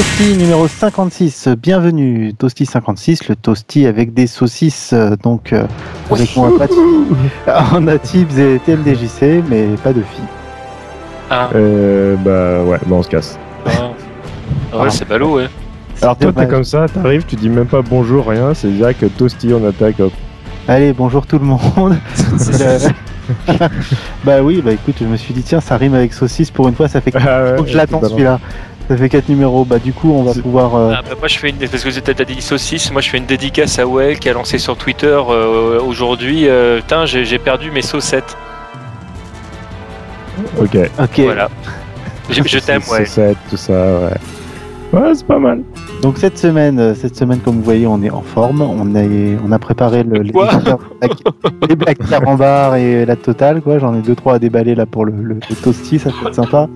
Toasty numéro 56, bienvenue. Toasty 56, le Toasty avec des saucisses. Donc, euh, avec moi, pas de filles. On a Tibbs et TMDJC, mais pas de filles. Ah, Euh, bah ouais, bah on se casse. ah. ouais, c'est ballot, ouais. Alors toi, t'es comme ça, t'arrives, tu dis même pas bonjour, rien, c'est Jacques, Toasty, on attaque, hop. Allez, bonjour tout le monde. bah oui, bah écoute, je me suis dit, tiens, ça rime avec saucisse pour une fois, ça fait Ah ouais, Faut que je l'attends celui-là. Ça fait 4 numéros. Bah du coup, on va pouvoir. euh, Ah, bah, moi je fais une parce que t'as dit saucisse, moi je fais une dédicace à Well qui a lancé sur Twitter euh, aujourd'hui. euh, Putain, j'ai perdu mes saucettes. Ok. Ok. Voilà. Je, je t'aime, ouais. c'est tout ça, ouais. Ouais, c'est pas mal. Donc cette semaine, euh, cette semaine, comme vous voyez, on est en forme. On a, on a préparé le, les, les black carambar et la totale. Quoi, j'en ai deux trois à déballer là pour le, le, le toasty, ça peut être sympa.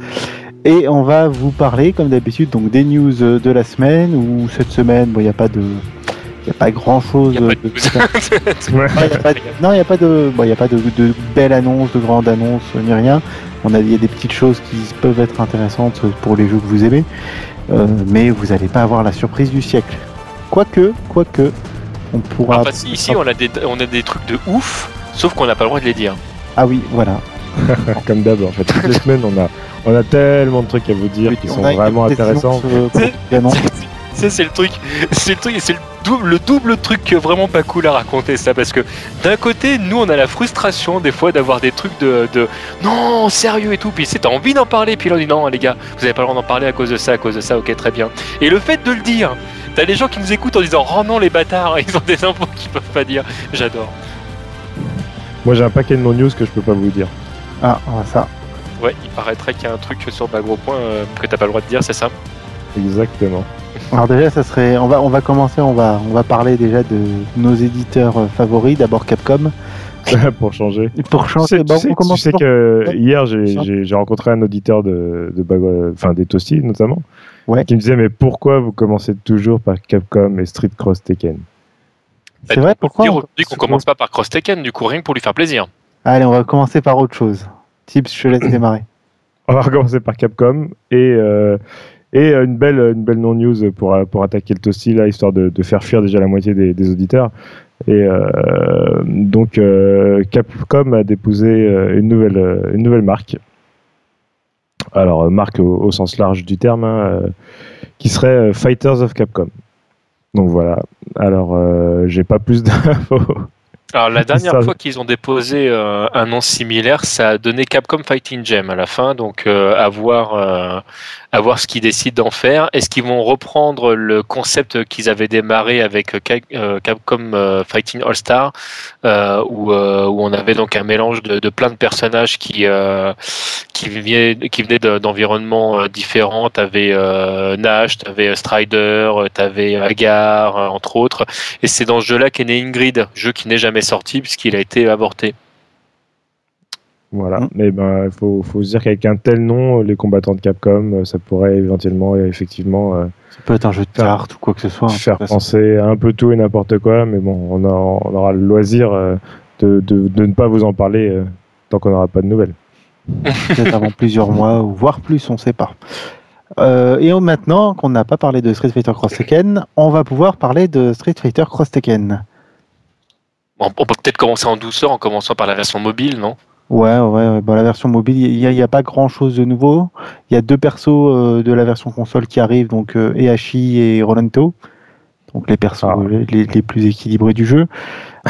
Et on va vous parler, comme d'habitude, donc des news euh, de la semaine. Ou cette semaine, bon, il n'y a pas de, il y a pas grand chose. De- non, il n'y a pas de, bon, y a pas de, de belles annonces, de grandes annonces, euh, ni rien. On a, il y a des petites choses qui peuvent être intéressantes pour les jeux que vous aimez, euh, mais vous n'allez pas avoir la surprise du siècle. Quoique, quoique, on pourra. Enfin, si, ici on a des on a des trucs de ouf, sauf qu'on n'a pas le droit de les dire. Ah oui, voilà. Comme d'hab, en fait. Toutes les semaines, on a, on a tellement de trucs à vous dire qui On sont vraiment intéressants. annonce, euh. Ça c'est le truc, c'est le truc, c'est le double, le double truc vraiment pas cool à raconter ça parce que d'un côté nous on a la frustration des fois d'avoir des trucs de, de non sérieux et tout puis c'est t'as envie d'en parler puis là on dit non les gars vous avez pas le droit d'en parler à cause de ça à cause de ça ok très bien et le fait de le dire t'as des gens qui nous écoutent en disant oh non les bâtards ils ont des infos qu'ils peuvent pas dire j'adore Moi, j'ai un paquet de non-news que je peux pas vous dire. Ah, ça. ouais il paraîtrait qu'il y a un truc sur ma gros point euh, que t'as pas le droit de dire c'est ça Exactement. Alors déjà, ça serait, on va, on va commencer, on va, on va parler déjà de nos éditeurs favoris. D'abord Capcom. Pour changer. Pour Tu changer, sais, bon, tu sais- on commence tu sais que hier, j'ai- rencontré un auditeur de, de enfin, des Toasty notamment, Ouais. qui me disait Mais pourquoi vous commencez toujours par Capcom et Street Cross Tekken? C'est vrai, pourquoi dire on- qu'on commence pas par Cross Tekken du coup rien que pour lui faire plaisir Allez, on va commencer par autre chose. Tips, je te laisse démarrer. On va recommencer par Capcom et, euh, euh, une belle, non-news pour, euh, attaquer le Toasty, là, histoire de, faire fuir déjà la moitié des, auditeurs. Et donc, Capcom a déposé une, nouvelle, marque. Alors, marque au, sens large du terme, hein, qui serait Fighters of Capcom. Donc voilà. Alors, j'ai pas plus d'infos. Alors la dernière fois qu'ils ont déposé euh, un nom similaire, ça a donné Capcom Fighting Gem à la fin, donc euh, à voir euh, à voir ce qu'ils décident d'en faire. Est-ce qu'ils vont reprendre le concept qu'ils avaient démarré avec euh, euh, Capcom euh, Fighting All Star, où, on avait donc un mélange de, plein de personnages qui qui venaient qui venaient de- d'environnements différents. T'avais Nash, t'avais Strider, t'avais Agar, entre autres. Et c'est dans ce jeu-là qu'est né Ingrid, jeu qui n'est jamais sorti puisqu'il a été avorté. Voilà. Mm. Mais ben, il faut, faut se dire qu'avec un tel nom, les combattants de Capcom, euh, ça pourrait éventuellement, euh, effectivement, euh, Ça peut être un jeu de cartes ou quoi que ce soit. hein, faire penser à un peu tout et n'importe quoi. Mais bon, on, a- on aura le loisir euh, de, de- de ne pas vous en parler euh, tant qu'on n'aura pas de nouvelles. Peut-être avant plusieurs mois ou voire plus, on ne sait pas. Euh, et maintenant qu'on n'a pas parlé de Street Fighter Cross Tekken, on va pouvoir parler de Street Fighter Cross Tekken. On peut peut-être commencer en douceur en commençant par la version mobile, non? Ouais, ouais, ouais. Bon, la version mobile, il n'y a, y a pas grand chose de nouveau. Il y a deux persos euh, de la version console qui arrivent, donc euh, et Rolento. Donc les persos Ah. les, les plus équilibrés du jeu.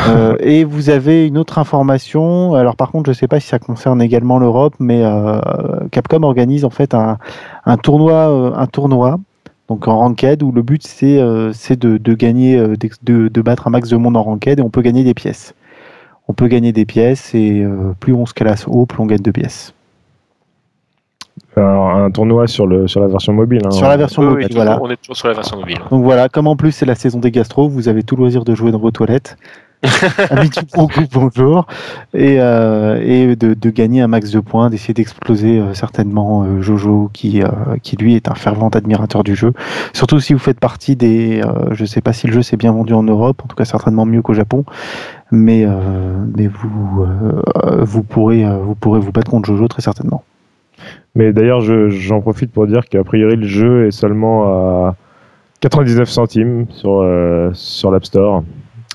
Euh, et vous avez une autre information. Alors par contre, je ne sais pas si ça concerne également l'Europe, mais euh, Capcom organise en fait un, un tournoi, un tournoi. Donc en ranked où le but c'est euh, de, de gagner, de battre un max de monde en ranked et on peut gagner des pièces. On peut gagner des pièces et euh, plus on se classe haut, plus on gagne de pièces. Alors, un tournoi sur, le, sur la version mobile. hein. Sur la version Oui, mobile, oui, voilà. On est toujours sur la version mobile. Donc voilà, comme en plus c'est la saison des gastro, vous avez tout le loisir de jouer dans vos toilettes. Amis du goût, bonjour. Et, euh, et de, gagner un max de points, d'essayer d'exploser euh, certainement euh, Jojo qui, euh, qui lui est un fervent admirateur du jeu. Surtout si vous faites partie des... je sais pas si le jeu s'est bien vendu en Europe, en tout cas certainement mieux qu'au Japon. Mais, mais vous, vous, pourrez, vous pourrez vous battre contre Jojo très certainement. Mais d'ailleurs, j'en profite pour dire qu'a priori, le jeu est seulement à 99 centimes sur, sur l'App Store.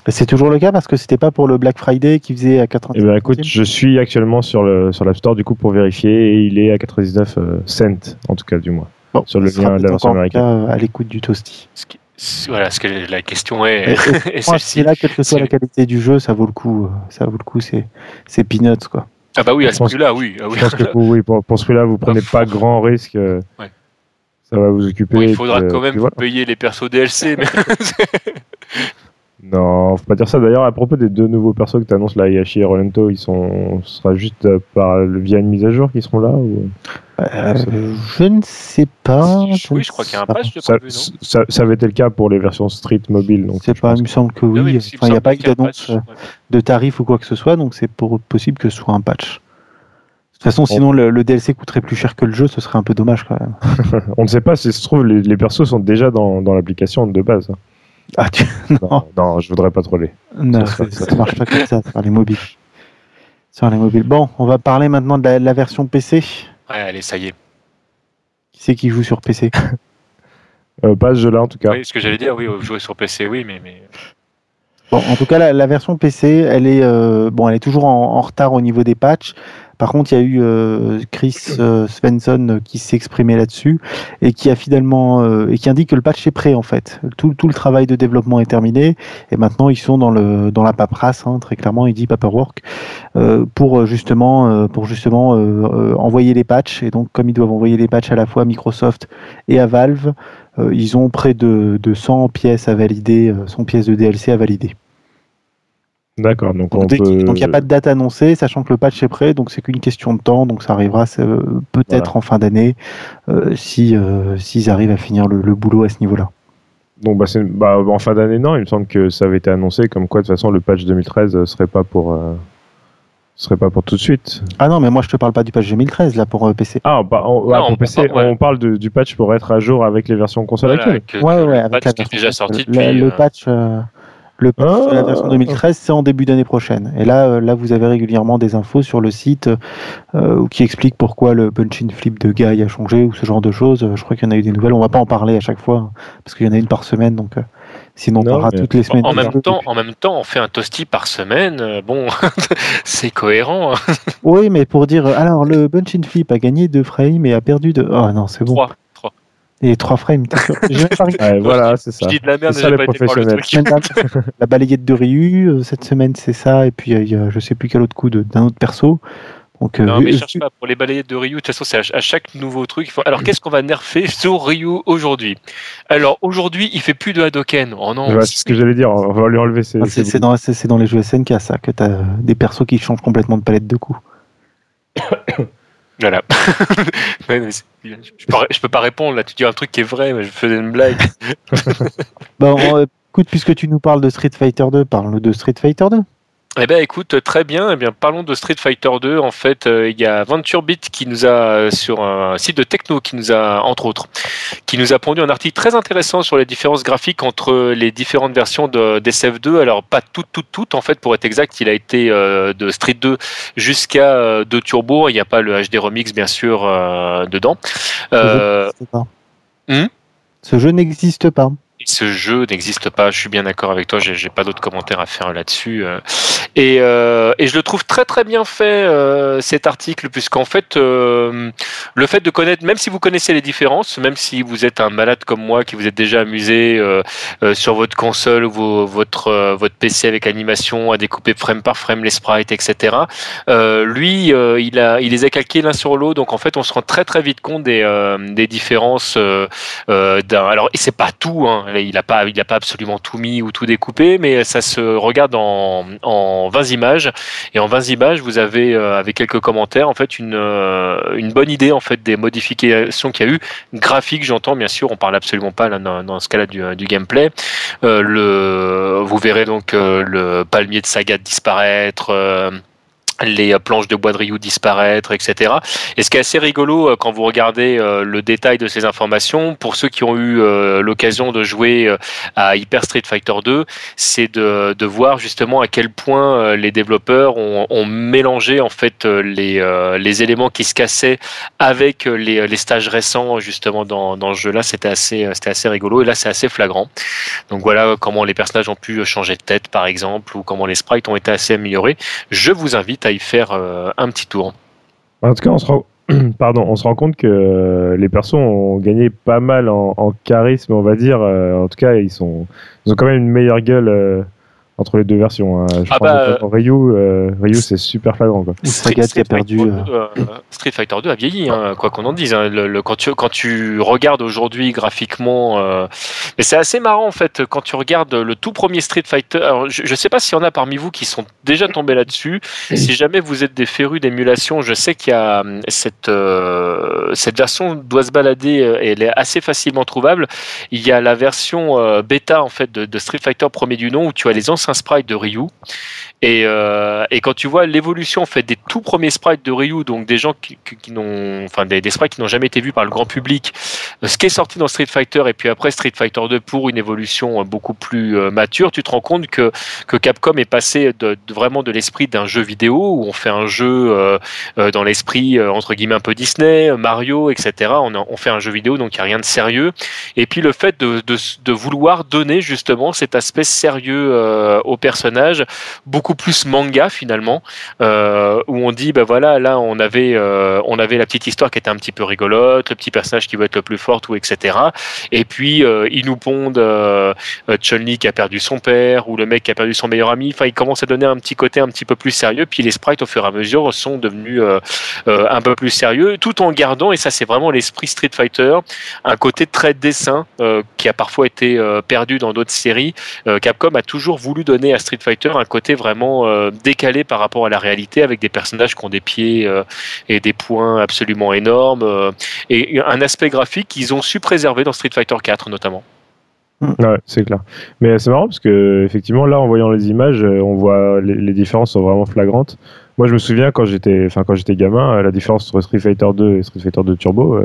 C'est toujours le cas parce que c'était pas pour le Black Friday qui faisait à 99 Eh ben, écoute, je suis actuellement sur le sur l'App Store du coup pour vérifier et il est à 99 euh, cents en tout cas du moins sur le lien de la version américaine. À l'écoute du toasty. Voilà, ce que la question est. c'est là, quelle que soit la qualité du jeu, ça vaut le coup. Euh, ça vaut le coup, c'est c'est peanuts quoi. Ah bah oui, à ce prix-là, oui. Ah oui. Je pense que pour, oui, pour, ce prix-là, vous prenez pas grand risque. Euh, ça va vous occuper. il faudra quand même payer les persos DLC. Mais... non, faut pas dire ça. D'ailleurs, à propos des deux nouveaux persos que tu annonces là, Yashi et Rolento, ils sont, ce sera juste euh, par, via une mise à jour qu'ils seront là ou... Euh, je ne sais pas. oui, je crois qu'il y a un patch de ça, ça, ça, avait été le cas pour les versions Street mobile. Donc c'est pas, il me semble que oui. il n'y a pas eu d'annonce de tarif ou quoi que ce soit, donc c'est possible que ce soit un patch. De toute façon, sinon le, DLC coûterait plus cher que le jeu, ce serait un peu dommage quand même. On ne sait pas si se trouve les, persos sont déjà dans, dans l'application de base. Ah, tu... non. non. je voudrais pas troller. Non, ça, ne marche pas comme ça sur les mobiles. Sur les mobiles. Bon, on va parler maintenant de la version PC. Ouais, allez, ça y est. Qui c'est qui joue sur PC euh, Pas ce jeu-là, en tout cas. Oui, ce que j'allais dire, oui, jouer sur PC, oui, mais. mais... Bon, en tout cas, la, version PC, elle est, euh, bon, elle est toujours en, retard au niveau des patchs. Par contre, il y a eu euh, Chris euh, Svensson qui s'est exprimé là-dessus et qui a finalement euh, et qui indique que le patch est prêt en fait. Tout, tout, le travail de développement est terminé et maintenant ils sont dans le dans la paperasse. Hein, très clairement, il dit paperwork pour justement pour justement envoyer les patchs et donc comme ils doivent envoyer les patchs à la fois à Microsoft et à Valve, ils ont près de, de 100 pièces à valider, 100 pièces de DLC à valider. D'accord. Donc, donc il n'y a pas de date annoncée, sachant que le patch est prêt, donc c'est qu'une question de temps, donc ça arrivera peut-être en fin d'année euh, si euh, s'ils arrivent à finir le, boulot à ce niveau-là. Donc bah, bah, en fin d'année non, il me semble que ça avait été annoncé comme quoi de toute façon le patch 2013 serait pas pour euh, serait pas pour tout de suite. Ah non, mais moi je te parle pas du patch 2013 là pour PC. Ah bah on, PC, on parle du patch pour être à jour avec les versions console actuelles. Ouais ouais, avec la déjà sorti le, patch le patch de la version 2013, c'est en début d'année prochaine. Et là, euh, là, vous avez régulièrement des infos sur le site euh, qui expliquent pourquoi le punch in flip de Guy a changé ou ce genre de choses. Je crois qu'il y en a eu des nouvelles. On va pas en parler à chaque fois hein, parce qu'il y en a une par semaine, donc. Euh, sinon, on parlera toutes les semaines. En même, temps, en même temps, on fait un toasty par semaine. bon, c'est cohérent. Hein. oui, mais pour dire, alors le punch in flip a gagné deux frames et a perdu de. Oh non, c'est bon. Et trois frames, voilà, c'est ça. Je dis de la merde, j'ai pas été le truc. la balayette de Ryu, euh, cette semaine, c'est ça. Et puis, il y a, je sais plus quel autre coup d'un autre perso. Donc, euh, non, mais cherche pas. Pour les balayettes de Ryu, de toute façon, c'est à, chaque nouveau truc. Faut... Alors, qu'est-ce qu'on va nerfer sur Ryu aujourd'hui? Alors, aujourd'hui, il fait plus de Hadoken. Oh non. c'est ce que j'allais dire. On va lui enlever ses. Ah, c'est dans, dans, les jeux SNK, ça, que tu as des persos qui changent complètement de palette de coups. Voilà. je, peux, peux pas répondre là, tu dis un truc qui est vrai, mais je faisais une blague. bon, écoute, puisque tu nous parles de Street Fighter 2, parle-nous de Street Fighter 2. Eh bien, écoute, très bien. Eh bien, parlons de Street Fighter 2. En fait, euh, il y a VentureBeat qui nous a, euh, sur un site de techno, qui nous a, entre autres, qui nous a pondu un article très intéressant sur les différences graphiques entre les différentes versions de d'SF2. Alors, pas toutes, toutes, toutes, en fait, pour être exact, il a été euh, de Street 2 jusqu'à 2 Turbo. Il n'y a pas le HD Remix, bien sûr, dedans. Hmm? Ce jeu n'existe pas ce jeu n'existe pas. Je suis bien d'accord avec toi. J'ai pas d'autres commentaires à faire là-dessus. Euh. Et, euh, et, je le trouve très très bien fait euh, cet article, puisqu'en fait, le fait de connaître, même si vous connaissez les différences, même si vous êtes un malade comme moi, qui vous êtes déjà amusé sur votre console ou votre votre PC avec animation à découper frame par frame les sprites, etc. lui, il a il les a calqués l'un sur l'autre, donc en fait, on se rend très très vite compte des des différences. d'un alors, et c'est pas tout. Hein, il n'a pas, il pas absolument tout mis ou tout découpé, mais ça se regarde en, en 20 images. Et en 20 images, vous avez, euh, avec quelques commentaires, en fait, une, euh, une bonne idée en fait des modifications qu'il y a eu. Graphique, j'entends, bien sûr, on parle absolument pas là, dans, ce cas-là du, du gameplay. Euh, le, vous verrez donc le palmier de Sagat disparaître les planches de bois de Ryu disparaître, etc. Et ce qui est assez rigolo euh, quand vous regardez euh, le détail de ces informations, pour ceux qui ont eu euh, l'occasion de jouer à Hyper Street Fighter 2, c'est de, de, voir justement à quel point les développeurs ont, ont mélangé en fait les, les éléments qui se cassaient avec les, les stages récents justement dans, dans ce jeu-là. C'était assez, c'était assez rigolo et là c'est assez flagrant. Donc voilà comment les personnages ont pu changer de tête par exemple ou comment les sprites ont été assez améliorés. Je vous invite à faire euh, un petit tour. En tout cas, on se rend, pardon, on se rend compte que les persos ont gagné pas mal en, charisme, on va dire. Euh, en tout cas, ils, sont, ils ont quand même une meilleure gueule euh, entre les deux versions. Hein. Je ah bah, Ryu, euh, Ryu c'est super flagrant. Quoi. Street, Street, a perdu. Euh, Street Fighter 2 a vieilli, hein, quoi qu'on en dise. Hein. Le, quand, tu, quand tu regardes aujourd'hui graphiquement, euh, mais c'est assez marrant en fait quand tu regardes le tout premier Street Fighter. Alors, je ne sais pas s'il y en a parmi vous qui sont déjà tombés là-dessus. Si jamais vous êtes des férus d'émulation, je sais qu'il y a cette cette version doit se balader et elle est assez facilement trouvable. Il y a la version bêta en fait de, de Street Fighter premier du nom où tu as les anciens sprite de Ryu. Et, euh, et quand tu vois l'évolution en fait des tout premiers sprites de Ryu, donc des gens qui, qui, n'ont, enfin des, des, sprites qui n'ont jamais été vus par le grand public, ce qui est sorti dans Street Fighter et puis après Street Fighter 2 pour une évolution beaucoup plus euh, mature, tu te rends compte que que Capcom est passé de, vraiment de l'esprit d'un jeu vidéo où on fait un jeu euh, euh dans l'esprit entre guillemets un peu Disney, Mario, etc. On, on fait un jeu vidéo donc il n'y a rien de sérieux. Et puis le fait de, de, de vouloir donner justement cet aspect sérieux au personnage beaucoup plus manga finalement, euh, où on dit bah voilà là on avait euh, on avait la petite histoire qui était un petit peu rigolote, le petit personnage qui veut être le plus fort ou etc. Et puis euh, ils nous pondent Chun-Li qui a perdu son père ou le mec qui a perdu son meilleur ami. Enfin ils commencent à donner un petit côté un petit peu plus sérieux. Puis les sprites au fur et à mesure sont devenus un peu plus sérieux, tout en gardant et ça c'est vraiment l'esprit Street Fighter, un côté très dessin qui a parfois été perdu dans d'autres séries. Capcom a toujours voulu donner à Street Fighter un côté vraiment euh, décalé par rapport à la réalité avec des personnages qui ont des pieds euh, et des poings absolument énormes euh, et un aspect graphique qu'ils ont su préserver dans Street Fighter 4 notamment. Mm. Ouais, c'est clair. Mais c'est marrant parce que effectivement là en voyant les images, on voit les, différences sont vraiment flagrantes. Moi je me souviens quand j'étais enfin quand j'étais gamin, la différence entre Street Fighter 2 et Street Fighter 2 Turbo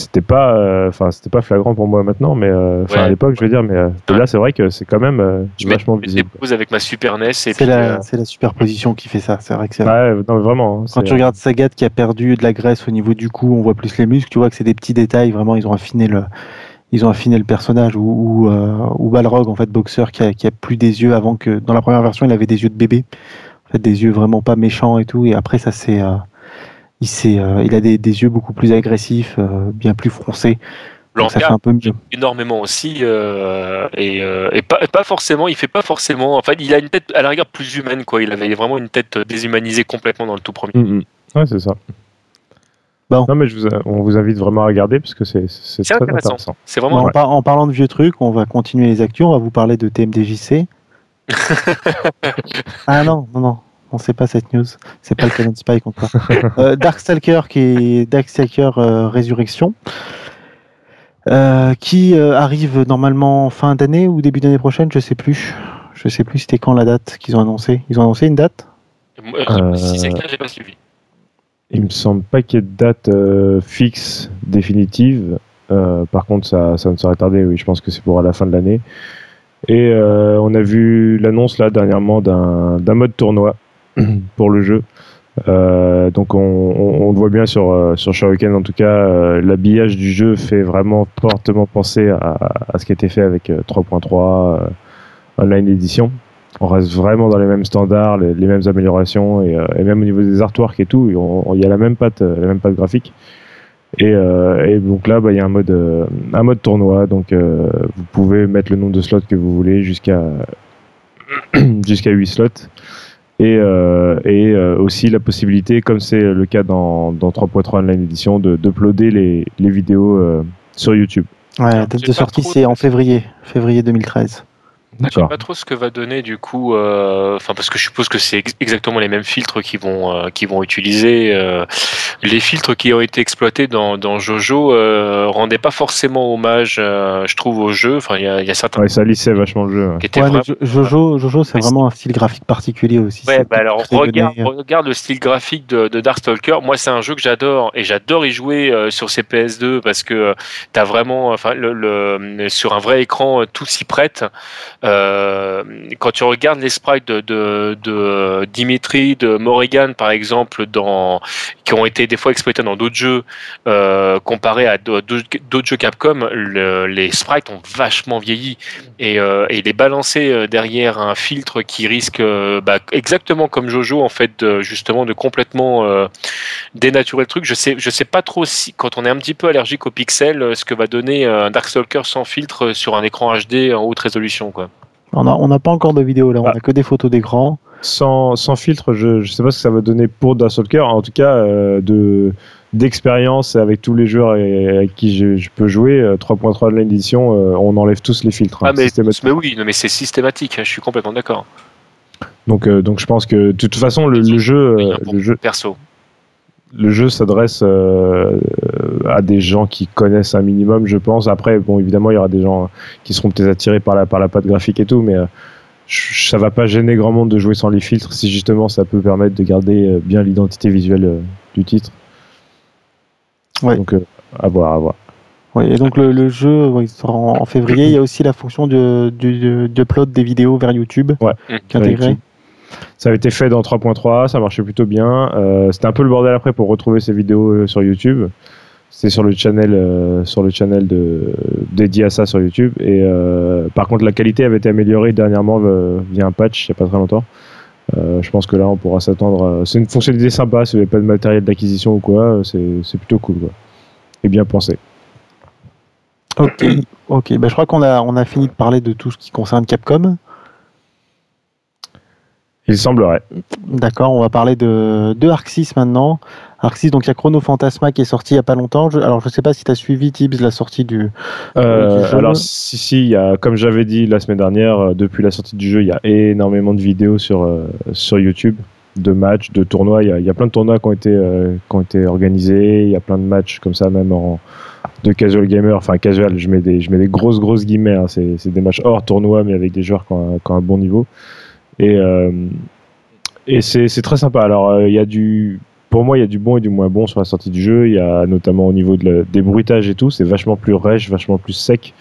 c'était pas euh, enfin c'était pas flagrant pour moi maintenant mais euh, à l'époque je veux dire mais euh, là c'est vrai que c'est quand même je vachement visible avec ma Super NES c'est la c'est la superposition qui fait ça c'est vrai que c'est ouais, non, vraiment hein, quand tu regardes Sagat qui a perdu de la graisse au niveau du cou on voit plus les muscles tu vois que c'est des petits détails vraiment ils ont affiné le ils ont affiné le personnage ou ou, ou Balrog en fait boxeur qui a, qui a plus des yeux avant que dans la première version il avait des yeux de bébé. En fait des yeux vraiment pas méchants et tout et après ça c'est il, euh, il a des, des, yeux beaucoup plus agressifs, euh, bien plus froncés. ça fait un peu mieux. énormément aussi euh, et, euh, et pas, pas, forcément il fait pas forcément enfin il a une tête à la rigueur plus humaine quoi il avait vraiment une tête déshumanisée complètement dans le tout premier mm, mm. ouais c'est ça bon. non mais je vous, on vous invite vraiment à regarder parce que c'est très intéressant, c'est vraiment en, en, parlant de vieux trucs on va continuer les actions on va vous parler de TMDJC ah non non non on sait pas cette news. C'est pas le Canon Spike encore. euh, Darkstalker qui est Darkstalker euh, Résurrection. Euh, qui euh, arrive normalement fin d'année ou début d'année prochaine, je sais plus. Je sais plus c'était quand la date qu'ils ont annoncé. Ils ont annoncé une date? Si c'est clair, j'ai pas suivi. Il me semble pas qu'il y ait de date fixe définitive. par contre, ça, ça ne serait tardé. Oui, je pense que c'est pour à la fin de l'année. Et on a vu l'annonce là dernièrement d'un mode tournoi pour le jeu. Euh, donc on, on, le voit bien sur euh, sur Shuriken en tout cas euh, l'habillage du jeu fait vraiment fortement penser à, à ce qui a été fait avec 3.3 online édition on reste vraiment dans les mêmes standards les, mêmes améliorations et, et, même au niveau des artworks et tout il y a la même patte la même patte graphique. Et, et donc là bah, il y a un mode un mode tournoi donc vous pouvez mettre le nombre de slots que vous voulez jusqu'à jusqu'à 8 slots et, euh, et euh, aussi la possibilité, comme c'est le cas dans, dans 3.3 Online Edition, d'uploader les, vidéos euh, sur YouTube. Ouais, la date de sortie c'est en février, février 2013. Je sais pas trop ce que va donner du coup, euh, enfin parce que je suppose que c'est exactement les mêmes filtres qui vont euh, qui vont utiliser. Euh, les filtres qui ont été exploités dans, dans Jojo rendaient pas forcément hommage, je trouve, au jeu. Enfin, il y a, y a, certains. Ouais, ça lissait vachement le jeu. Jojo, Jojo, c'est vraiment un style graphique particulier aussi. Ouais, bah alors regarde, regarde le style graphique de, de Darkstalker. Moi, c'est un jeu que j'adore et j'adore y jouer sur ces PS2 parce que t'as vraiment, enfin, le, le, sur un vrai écran, tout s'y prête. Euh, quand tu regardes les sprites de, Dimitri, de Morrigan par exemple, qui ont été des fois exploités dans d'autres jeux, euh, comparé à d'autres jeux Capcom, les sprites ont vachement vieilli et, euh, les balancer euh, derrière un filtre qui risque, bah, exactement comme Jojo en fait, de, justement de complètement dénaturer le truc. Je sais, sais pas trop si, quand on est un petit peu allergique aux pixels, ce que va donner un Darkstalker sans filtre sur un écran HD en haute résolution. On n'a pas encore de vidéo là, on n'a ah. que des photos d'écran. Sans, sans, filtre, je ne sais pas ce que ça va donner pour Dark Stalker. En tout cas, euh, de d'expérience avec tous les joueurs avec qui je, peux jouer, 3.3 euh, de l'édition, euh, on enlève tous les filtres. Hein, ah, mais, oui, mais c'est systématique, hein, je suis complètement d'accord. Donc, donc je pense que de toute façon, le, jeu. le jeu perso le jeu s'adresse euh, à des gens qui connaissent un minimum, je pense. Après, bon, évidemment, il y aura des gens qui seront peut-être attirés par la, par la patte graphique et tout, mais euh, ça va pas gêner grand monde de jouer sans les filtres si justement ça peut permettre de garder euh, bien l'identité visuelle du titre. Ouais. Donc, à voir, à voir. Oui, et donc le, jeu il sera en, février. Il y a aussi la fonction de, de, de, des vidéos vers YouTube ouais. qui est intégrée. Ça avait été fait dans 3.3, ça marchait plutôt bien. Euh, c'était un peu le bordel après pour retrouver ces vidéos euh, sur YouTube. C'était sur le channel, euh, sur le channel dédié à ça sur YouTube. Et par contre, la qualité avait été améliorée dernièrement via un patch il n'y a pas très longtemps. je pense que là, on pourra s'attendre. C'est une fonctionnalité sympa. Si vous n'avez pas de matériel d'acquisition ou quoi, c'est plutôt cool. Et bien pensé. Ok, ok. Bah, je crois qu'on a, on a fini de parler de tout ce qui concerne Capcom. Il semblerait. D'accord, on va parler de, de Arxis maintenant. Arxis, donc il y a Chrono Fantasma qui est sorti il n'y a pas longtemps. alors je ne sais pas si tu as suivi Tibbs la sortie du, euh, Alors si, si, y a, comme j'avais dit la semaine dernière, euh, depuis la sortie du jeu, il y a énormément de vidéos sur, euh, sur YouTube, de matchs, de tournois. Il y, a, plein de tournois qui ont été, qui ont été organisés. Il y a plein de matchs comme ça, même en, de casual gamer. Enfin casual, je mets des, je mets des grosses grosses guillemets. Hein. C'est des matchs hors tournoi, mais avec des joueurs qui ont, qui ont un bon niveau. Et, euh, c'est très sympa. Alors, euh, pour moi, il y a du bon et du moins bon sur la sortie du jeu. Il y a notamment au niveau de des bruitages et tout, c'est vachement plus rêche, vachement plus sec,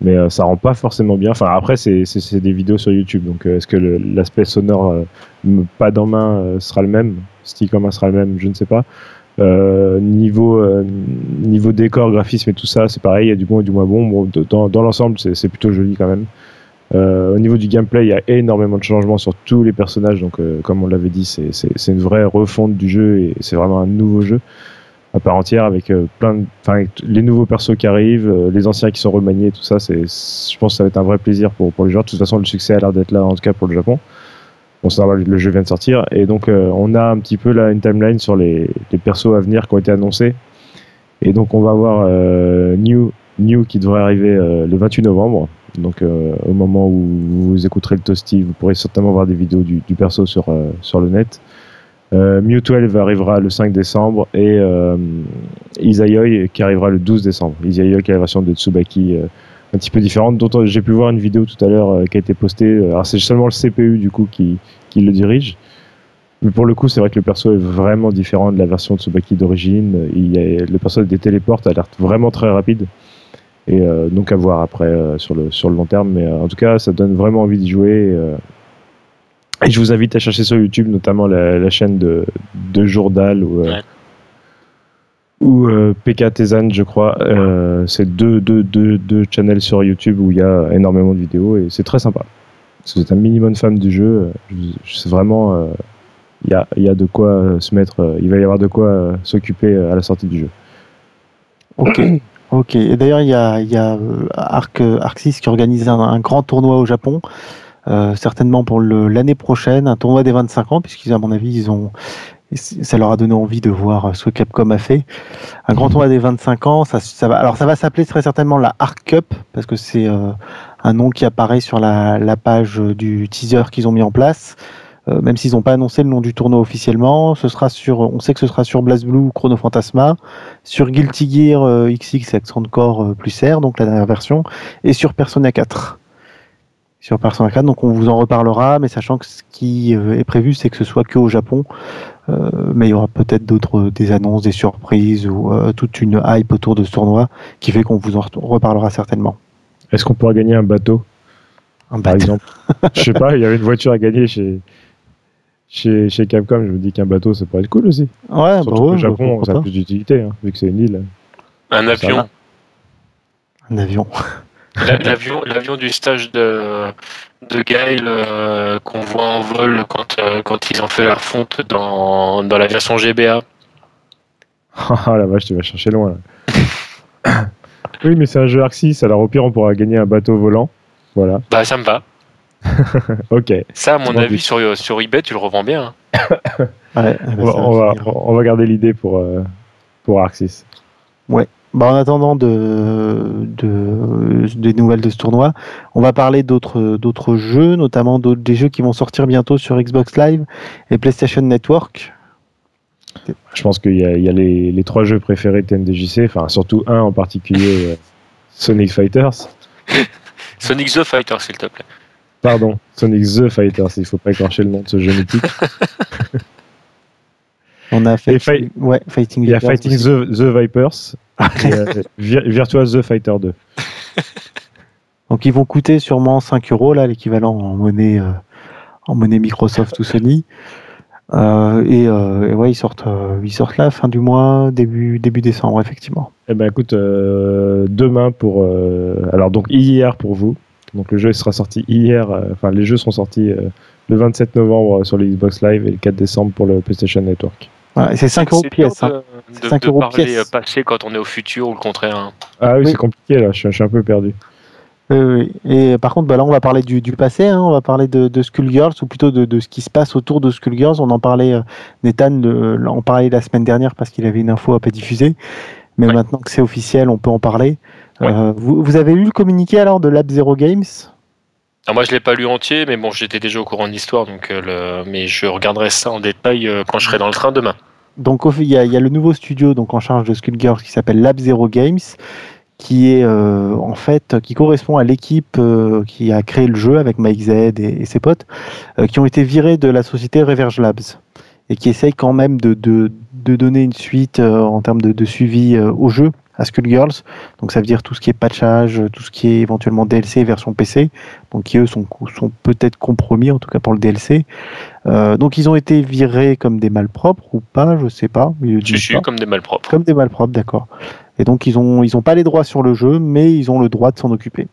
mais euh, ça rend pas forcément bien. Enfin, après, c'est des vidéos sur YouTube, donc est-ce que l'aspect sonore, pas dans main, sera le même? Stick en main sera le même? Je ne sais pas. niveau décor, graphisme et tout ça, c'est pareil, il y a du bon et du moins bon. dans l'ensemble, c'est plutôt joli quand même. Euh, au niveau du gameplay, il y a énormément de changements sur tous les personnages. Donc, euh, comme on l'avait dit, c'est une vraie refonte du jeu et c'est vraiment un nouveau jeu à part entière avec euh, plein de, les nouveaux persos qui arrivent, les anciens qui sont remaniés, tout ça. Je pense que ça va être un vrai plaisir pour, pour les joueurs. De toute façon, le succès a l'air d'être là, en tout cas pour le Japon. Bon, ça le jeu vient de sortir et donc on a un petit peu là une timeline sur les, les persos à venir qui ont été annoncés. Et donc on va avoir New, New qui devrait arriver le 28 novembre. Donc euh, au moment où vous écouterez le Toasty, vous pourrez certainement voir des vidéos du, perso sur, euh, sur le net. Euh, Mew 12 arrivera le 5 décembre et euh, qui arrivera le 12 décembre. Isayoi qui est la version de Tsubaki un petit peu différente, dont j'ai pu voir une vidéo tout à l'heure qui a été postée. Alors c'est seulement le CPU du coup qui, qui le dirige. Mais pour le coup, c'est vrai que le perso est vraiment différent de la version de Tsubaki d'origine. Le perso des téléportes a l'air vraiment très rapide. Et euh, donc à voir après euh, sur, le, sur le long terme. Mais euh, en tout cas, ça donne vraiment envie d'y jouer. et je vous invite à chercher sur YouTube, notamment la, chaîne de, de Jourdal ou, ou PK Tezan, je crois. c'est deux, deux, deux, deux channels sur YouTube où il y a énormément de vidéos et c'est très sympa. Si vous êtes un minimum fan du jeu, c'est vraiment. Il y, a, y a de quoi se mettre. il va y avoir de quoi s'occuper à la sortie du jeu. Ok. Ok, et d'ailleurs, il y a, il y a euh, Arc, Arxis qui organise un, grand tournoi au Japon, euh, certainement pour l'année prochaine, un tournoi des 25 ans, puisqu'ils, à mon avis, ils ont, ça leur a donné envie de voir ce que Capcom a fait. Un grand mhm. tournoi des 25 ans, ça, ça va, alors ça va s'appeler très certainement la Arc Cup, parce que c'est euh, un nom qui apparaît sur la, la page du teaser qu'ils ont mis en place. Euh, même s'ils n'ont pas annoncé le nom du tournoi officiellement, ce sera sur, on sait que ce sera sur BlazBlue Chrono Fantasma, sur Guilty Gear euh, XX Accent Core euh, plus R, donc la dernière version, et sur Persona 4 sur Persona 4. Donc on vous en reparlera, mais sachant que ce qui est prévu, c'est que ce soit que au Japon. Euh, mais il y aura peut-être d'autres des annonces, des surprises ou toute une hype autour de ce tournoi qui fait qu'on vous en reparlera certainement. Est-ce qu'on pourra gagner un bateau, un Par exemple Je sais pas, il y avait une voiture à gagner chez, chez, chez Capcom, je me dis qu'un bateau, ça pourrait être cool aussi. Ouais, Surtout bah ouais, au Japon, ça a plus d'utilité, hein, vu que c'est une île. Un avion. Un avion. La- L'avion, l'avion du stage de, de Gaël euh, qu'on voit en vol quand, euh, quand ils ont fait la fonte dans, dans la version GBA. Ah la vache, tu vas chercher loin. là. oui, mais c'est un jeu Arc 6, alors au pire, on pourra gagner un bateau volant. Voilà, Bah ça me va. ok. Ça, à mon avis, sur, sur eBay, tu le revends bien. hein. Ouais, eh ben, On va, ça on va, finir. on va garder l'idée pour, euh, pour Arc 6. Bah, en attendant de, de, des nouvelles de ce tournoi, on va parler d'autres d'autres jeux, notamment d'autres- des jeux qui vont sortir bientôt sur Xbox Live et PlayStation Network. Je pense qu'il y a, il y a les, les trois jeux préférés de TMDJC, enfin surtout un en particulier, euh, Sonic Fighters. Sonic the Fighter, s'il te plaît. Pardon, Sonic the Fighters, il faut pas écorcher le nom de ce jeu mythique. On a Fighting, ouais, Fighting Il y a Fighting the, the Vipers et euh, Vir- Virtua The Fighter 2. Donc ils vont coûter sûrement 5 euros là, l'équivalent en monnaie euh, en monnaie Microsoft ou Sony. Euh, et, euh, et ouais, ils sortent, ils sortent là fin du mois, début début décembre effectivement. Eh ben écoute, demain pour alors donc hier pour vous. Donc le jeu sera sorti hier. euh, Enfin les jeux sont sortis euh, le 27 novembre sur le Xbox Live et le 4 décembre pour le PlayStation Network. Et c'est 5 euros pièce. hein. de, C'est de- 5 de euros parler pièce. euh, passé quand on est au futur ou le contraire. hein. Ah oui, Oui. c'est compliqué là. Je, suis- je suis un peu perdu. Oui, oui. Et par contre, bah là, on va parler du, du passé, hein, on va parler de, de Skullgirls, ou plutôt de, de ce qui se passe autour de Skullgirls. On en parlait, euh, Nathan en parlait la semaine dernière parce qu'il avait une info à peu diffuser. Mais Ouais. maintenant que c'est officiel, on peut en parler. Ouais. Euh, vous, vous avez lu le communiqué alors de Lab Zero Games? Alors moi, je l'ai pas lu entier, mais bon, j'étais déjà au courant de l'histoire, donc euh, le... mais je regarderai ça en détail euh, quand je serai dans le train demain. Donc il y, a, il y a le nouveau studio donc en charge de Skullgirls qui s'appelle Lab Zero Games, qui est euh, en fait qui correspond à l'équipe euh, qui a créé le jeu avec Mike Z et, et ses potes, euh, qui ont été virés de la société Reverge Labs et qui essayent quand même de, de, de donner une suite en termes de, de suivi au jeu à Skullgirls. Donc ça veut dire tout ce qui est patchage, tout ce qui est éventuellement DLC version PC, donc qui eux sont, sont peut-être compromis en tout cas pour le DLC. Euh, donc ils ont été virés comme des malpropres ou pas, je sais pas. Je suis pas. comme des malpropres. Comme des malpropres, d'accord. Et donc ils ont ils ont pas les droits sur le jeu, mais ils ont le droit de s'en occuper.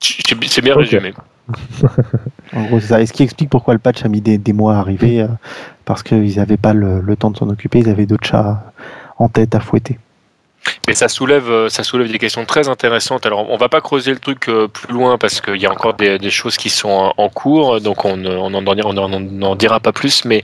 C'est bien Ok. résumé. En gros, c'est ça. Et ce qui explique pourquoi le patch a mis des, des mois à arriver, euh, parce qu'ils n'avaient pas le, le temps de s'en occuper, ils avaient d'autres chats en tête à fouetter. Mais ça soulève, euh, ça soulève des questions très intéressantes. Alors, on va pas creuser le truc euh, plus loin parce qu'il y a encore des, des choses qui sont en- cours, donc on ne- on n'en on on n'en dira pas plus. Mais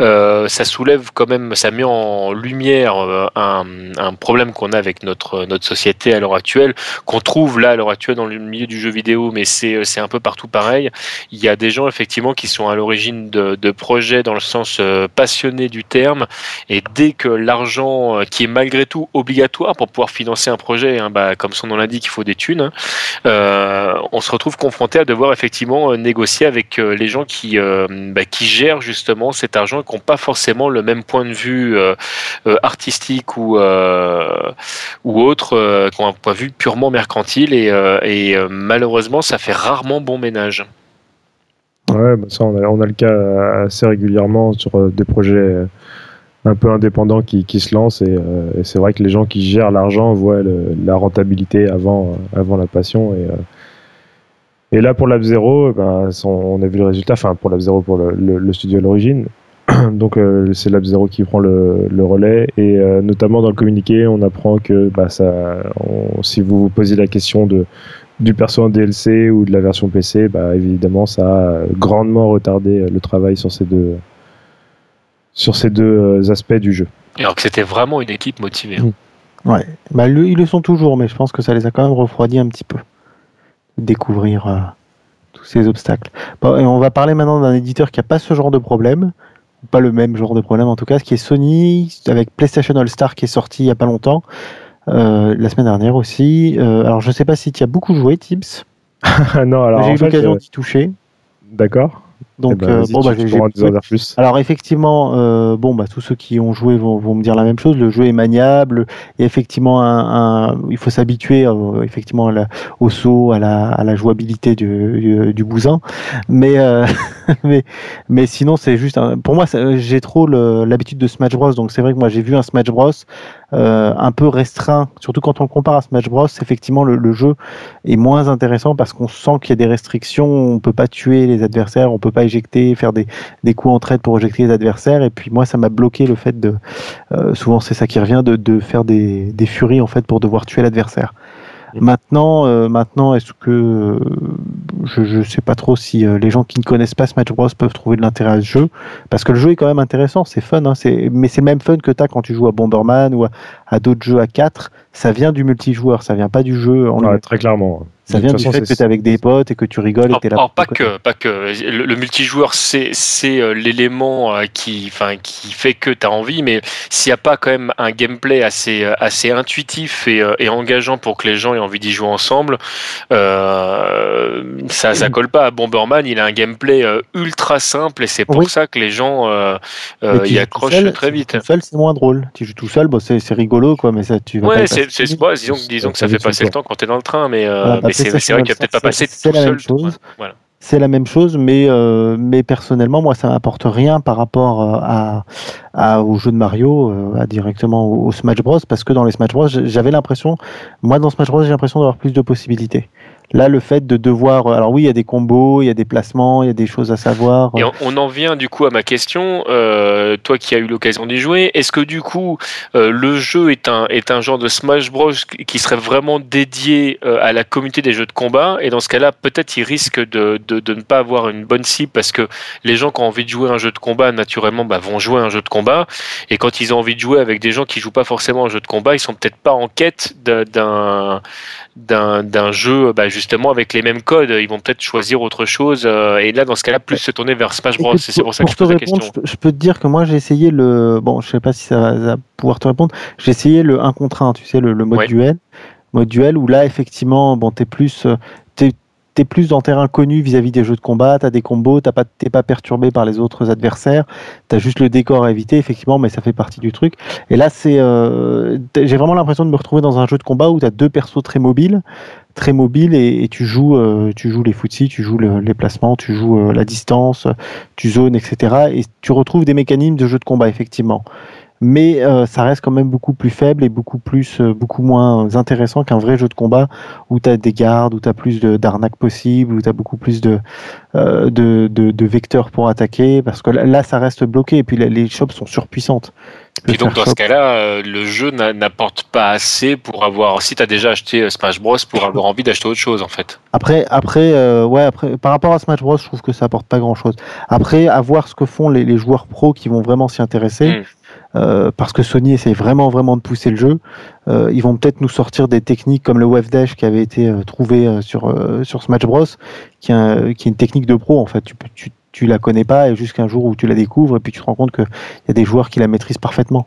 euh, ça soulève quand même, ça met en lumière euh, un, un problème qu'on a avec notre notre société à l'heure actuelle, qu'on trouve là à l'heure actuelle dans le milieu du jeu vidéo, mais c'est un peu partout pareil. Il y a des gens effectivement qui sont à l'origine de, de projets dans le sens passionné du terme, et dès que l'argent qui est malgré tout obligatoire pour pouvoir financer un projet, hein, bah, comme son nom l'indique, il faut des thunes, hein, euh, on se retrouve confronté à devoir effectivement euh, négocier avec euh, les gens qui, bah, qui gèrent justement cet argent et qui n'ont pas forcément le même point de vue artistique ou, ou autre, qui ont un point de vue purement mercantile et, malheureusement ça fait rarement bon ménage. Ouais, bah ça, on a, le cas assez régulièrement sur des projets un peu indépendants qui, qui se lancent. Et, euh, et c'est vrai que les gens qui gèrent l'argent voient le- la rentabilité avant, euh, avant la passion. Et, euh, et là, pour Lab Zero, ben, son- on a vu le résultat. Enfin, pour Lab Zero, pour le, le- studio à l'origine. Donc, euh, c'est Lab Zero qui prend le, le relais. Et euh, notamment dans le communiqué, on apprend que bah, ça, on- si vous vous posez la question de du perso en DLC ou de la version PC, bah, évidemment, ça a grandement retardé le travail sur ces deux, sur ces deux euh, aspects du jeu. Alors que c'était vraiment une équipe motivée. hein. Mm. Ouais, bah, ils le sont toujours, mais je pense que ça les a quand même refroidis un petit peu. Découvrir euh, tous ces obstacles. Bon, et on va parler maintenant d'un éditeur qui n'a pas ce genre de problème, pas le même genre de problème en tout cas, ce qui est Sony avec PlayStation All Star qui est sorti il n'y a pas longtemps, euh, la semaine dernière aussi. Euh, alors je ne sais pas si tu as beaucoup joué, Tips. non, alors j'ai eu l'occasion d'y toucher. D'accord. Donc, eh ben, euh, bon, bah, j'ai, Alors, effectivement, euh, bon, bah, tous ceux qui ont joué vont, vont, me dire la même chose. Le jeu est maniable. Et effectivement, un, il faut s'habituer euh, effectivement à la, au saut, à la, à la jouabilité du, du, du bousin. Mais, euh, mais, mais sinon, c'est juste. Un, pour moi, j'ai trop l'habitude de Smash Bros. Donc, c'est vrai que moi, j'ai vu un Smash Bros. Euh, un peu restreint, surtout quand on compare à Smash Bros. Effectivement, le, le jeu est moins intéressant parce qu'on sent qu'il y a des restrictions. On peut pas tuer les adversaires, on peut pas éjecter, faire des, des coups en traite pour éjecter les adversaires. Et puis moi, ça m'a bloqué le fait de, euh, souvent c'est ça qui revient, de, de faire des, des furies en fait pour devoir tuer l'adversaire. Maintenant, euh, maintenant, est-ce que euh, je ne sais pas trop si euh, les gens qui ne connaissent pas Smash Bros peuvent trouver de l'intérêt à ce jeu, parce que le jeu est quand même intéressant, c'est fun, hein, mais c'est même fun que tu as quand tu joues à Bomberman ou à, d'autres jeux à 4. Ça vient du multijoueur, ça vient pas du jeu. En très clairement. Ça vient du fait que tu es avec des potes et que tu rigoles et que es là. pas que, pas que. Le, multijoueur, c'est euh, l'élément euh, qui, enfin, qui fait que tu as envie, mais s'il n'y a pas quand même un gameplay assez, euh, assez intuitif et, et engageant pour que les gens aient envie d'y jouer ensemble, euh, ça, ça colle pas. à Bomberman, il a un gameplay ultra simple et c'est pour ça que les gens euh, y accrochent très vite. Tout seul, c'est moins drôle. Tu joues tout seul, bon, c'est rigolo, quoi, mais ça, tu vas Ouais, c'est, disons, disons que ça fait passer le temps quand tu es dans le train, mais, bah, c'est vrai qu'il a peut-être pas passé C'est la même chose. C'est la même chose, mais, euh, mais personnellement, moi, ça m'apporte rien par rapport euh, à, à, au jeu de Mario, euh, à directement au, Smash Bros. Parce que dans les Smash Bros, j'avais l'impression, moi, dans Smash Bros, j'ai l'impression d'avoir plus de possibilités. Là, le fait de devoir, alors oui, il y a des combos, il y a des placements, il y a des choses à savoir. Et on, en vient du coup à ma question. Euh, toi qui as eu l'occasion d'y jouer, est-ce que du coup euh, le jeu est un est un genre de Smash Bros qui serait vraiment dédié euh, à la communauté des jeux de combat? Et dans ce cas-là, peut-être il risque de, de, de, ne pas avoir une bonne cible parce que les gens qui ont envie de jouer un jeu de combat naturellement bah, vont jouer un jeu de combat. Et quand ils ont envie de jouer avec des gens qui jouent pas forcément un jeu de combat, ils sont peut-être pas en quête d'un d'un jeu bah, justement avec les mêmes codes. Ils vont peut-être choisir autre chose. Euh, et là, dans ce cas-là, plus se tourner vers Smash Bros. C'est pour ça que je pose la question. Je, peux te dire que moi, j'ai essayé le. Bon, je sais pas si ça va, pouvoir te répondre. J'ai essayé le 1 contre 1, tu sais, le, mode duel. Mode duel où là, effectivement, bon, t'es plus. Plus dans terrain connu vis-à-vis des jeux de combat, t'as des combos, t'as pas, pas perturbé par les autres adversaires, t'as juste le décor à éviter, effectivement, mais ça fait partie du truc. Et là, c'est, euh, j'ai vraiment l'impression de me retrouver dans un jeu de combat où t'as deux persos très mobiles, très mobiles, et, tu joues, euh, tu joues les footsies, tu joues les placements, tu joues euh, la distance, tu zones, etc. Et tu retrouves des mécanismes de jeu de combat, effectivement mais euh, ça reste quand même beaucoup plus faible et beaucoup plus euh, beaucoup moins intéressant qu'un vrai jeu de combat où tu as des gardes, où tu as plus d'arnaques possibles, où tu as beaucoup plus de, euh, de, de, de, vecteurs pour attaquer parce que là, ça reste bloqué et puis les shops sont surpuissantes. Et donc dans ce cas-là, le jeu n'apporte pas assez pour avoir si tu as déjà acheté Smash Bros pour avoir envie d'acheter autre chose en fait. Après après ouais après par rapport à Smash Bros, je trouve que ça apporte pas grand-chose. Après à voir ce que font les, les joueurs pros qui vont vraiment s'y intéresser. Hmm. Euh, parce que Sony essaie vraiment vraiment de pousser le jeu. Euh, ils vont peut-être nous sortir des techniques comme le wave dash qui avait été euh, trouvé sur sur Smash Bros, qui est, une technique de pro en fait. Tu tu, tu la connais pas et jusqu'un jour où tu la découvres et puis tu te rends compte qu'il y a des joueurs qui la maîtrisent parfaitement.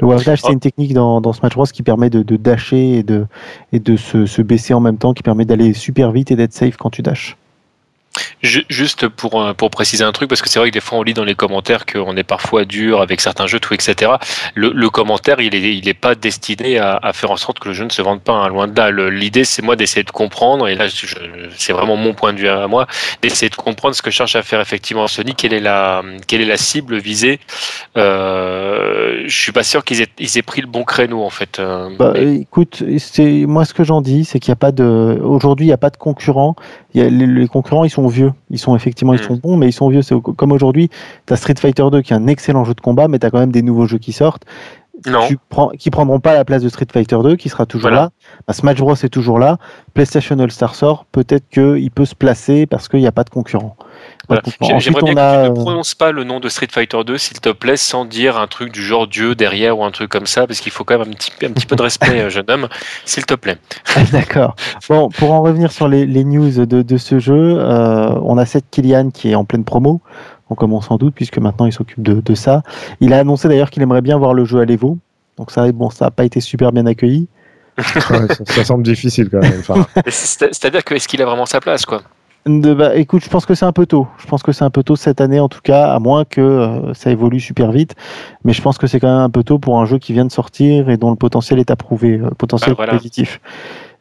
Le wave dash, c'est une technique dans, dans, Smash Bros qui permet de, de dasher et de, et de se, se baisser en même temps, qui permet d'aller super vite et d'être safe quand tu dashes. Juste pour, euh, pour préciser un truc, parce que c'est vrai que des fois on lit dans les commentaires qu'on est parfois dur avec certains jeux, tout, etc. Le, le commentaire, il est, il est pas destiné à, à, faire en sorte que le jeu ne se vende pas, hein, loin de là. L'idée, c'est moi d'essayer de comprendre, et là, c'est vraiment mon point de vue à moi, d'essayer de comprendre ce que cherche à faire effectivement Sony, quelle est la, quelle est la cible visée. Euh, je suis pas sûr qu'ils aient, ils aient pris le bon créneau, en fait. Euh, bah, Écoute, moi, ce que j'en dis, c'est qu'il n'y a pas de, aujourd'hui, il n'y a pas de concurrents. Il y a, les, les concurrents, ils sont vieux. Ils sont effectivement, ils mm. sont bons, mais ils sont vieux. C'est comme aujourd'hui, tu as Street Fighter 2 qui est un excellent jeu de combat, mais tu as quand même des nouveaux jeux qui sortent. Non. tu prends, qui prendront pas la place de Street Fighter 2, qui sera toujours Voilà. là. Bah, Smash Bros est toujours là. PlayStation All Star sort, peut-être qu'il peut se placer parce qu'il n'y a pas de concurrent. Voilà. J'aimerais bien a, que tu ne euh, prononces pas le nom de Street Fighter 2, s'il te plaît, sans dire un truc du genre Dieu derrière ou un truc comme ça, parce qu'il faut quand même un petit, un petit peu de respect, euh, jeune homme, s'il te plaît. D'accord. Bon, pour en revenir sur les, les news de, de ce jeu, euh, on a Seth Killian qui est en pleine promo. On commence sans doute puisque maintenant il s'occupe de, de ça. Il a annoncé d'ailleurs qu'il aimerait bien voir le jeu à l'Evo. Donc ça, bon, ça n'a pas été super bien accueilli. Ouais, ça, ça semble difficile quand même. Enfin, C'est-à-dire que est-ce qu'il a vraiment sa place, quoi? De, bah, écoute, je pense que c'est un peu tôt. Je pense que c'est un peu tôt cette année en tout cas, à moins que euh, ça évolue super vite. Mais je pense que c'est quand même un peu tôt pour un jeu qui vient de sortir et dont le potentiel est approuvé, euh, le potentiel Ah, voilà. positif.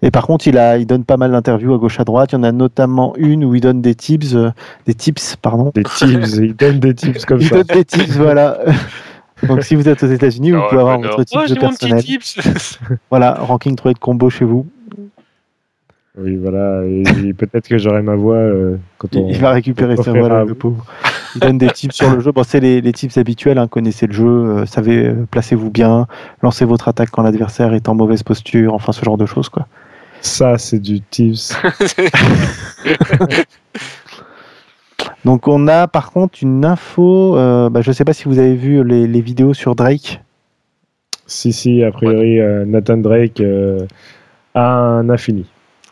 Et par contre, il, a, il donne pas mal d'interviews à gauche à droite. Il y en a notamment une où il donne des tips, euh, des tips, pardon. des tips, ils donnent des tips comme Il ça. donne des tips, voilà. Donc si vous êtes aux États-Unis, vous pouvez avoir votre type Oh, de j'ai mon petit personnel. tips Voilà, ranking trouvé de combo chez vous. Oui, voilà. Et, peut-être que j'aurai ma voix euh, quand Il, on. il va récupérer voilà, à le pauvre. Il donne des tips sur le jeu. Bon, c'est les, les tips habituels. Hein. Connaissez le jeu, euh, savez, euh, placez-vous bien, lancez votre attaque quand l'adversaire est en mauvaise posture, enfin ce genre de choses. quoi. Ça, c'est du tips. Donc on a par contre une info. euh, bah, je sais pas si vous avez vu les, les vidéos sur Drake. Si, si, a priori, euh, Nathan Drake euh, a un infini.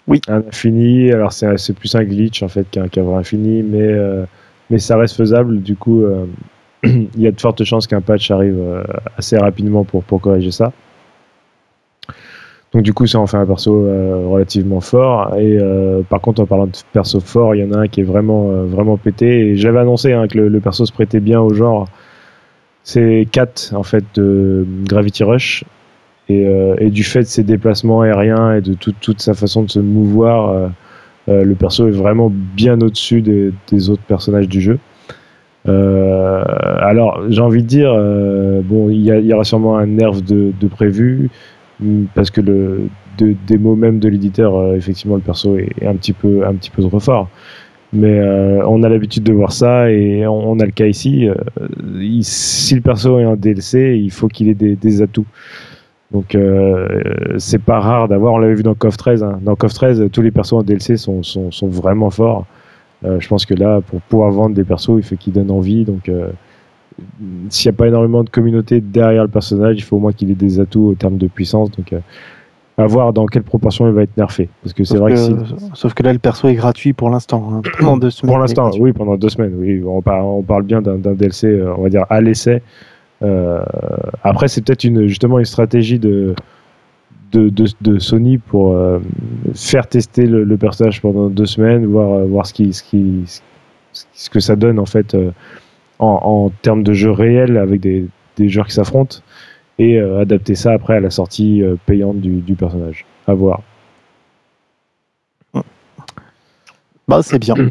Oui. Un infini, alors c'est c'est plus un glitch en fait qu'un qu'un vrai infini, mais, euh, mais ça reste faisable. Du coup, euh, il y a de fortes chances qu'un patch arrive euh, assez rapidement pour, pour corriger ça. Donc du coup, ça en fait un perso euh, relativement fort. Et euh, par contre, en parlant de perso fort, il y en a un qui est vraiment, euh, vraiment pété. Et j'avais annoncé hein, que le, perso se prêtait bien au genre. C'est Kat en fait de Gravity Rush. Et, euh, et du fait de ses déplacements aériens et de tout- toute sa façon de se mouvoir, euh, le perso est vraiment bien au-dessus des, des autres personnages du jeu. Alors, j'ai envie de dire, bon, il y, y aura sûrement un nerf de, de prévu, parce que le de, des mots même de l'éditeur, euh, effectivement, le perso est, un petit peu, un petit peu trop fort. Mais euh, on a l'habitude de voir ça et on, a le cas ici. euh, si le perso est en DLC, il faut qu'il ait des, atouts. Donc c'est pas rare d'avoir, on l'avait vu dans KOF 13, hein. dans KOF 13, tous les persos en DLC sont, sont, sont vraiment forts. Je pense que là, pour pouvoir vendre des persos, il faut qu'ils donnent envie. Donc s'il n'y a pas énormément de communauté derrière le personnage, il faut au moins qu'il ait des atouts au terme de puissance. Donc euh, à voir dans quelle proportion il va être nerfé. Parce que c'est Sauf vrai que, si- sauf que là, le perso est gratuit pour l'instant. hein. Pendant deux semaines. pour l'instant, oui, pendant deux semaines, oui, on parle, on parle bien d'un DLC, euh, on va dire à l'essai. Euh, après, c'est peut-être une, justement une stratégie de, de, de, de Sony pour euh, faire tester le, le personnage pendant deux semaines, voir, voir ce, qui, ce, qui, ce que ça donne en fait euh, en, en termes de jeu réel avec des, des joueurs qui s'affrontent et euh, adapter ça après à la sortie euh, payante du, du personnage. À voir. Bah, c'est bien.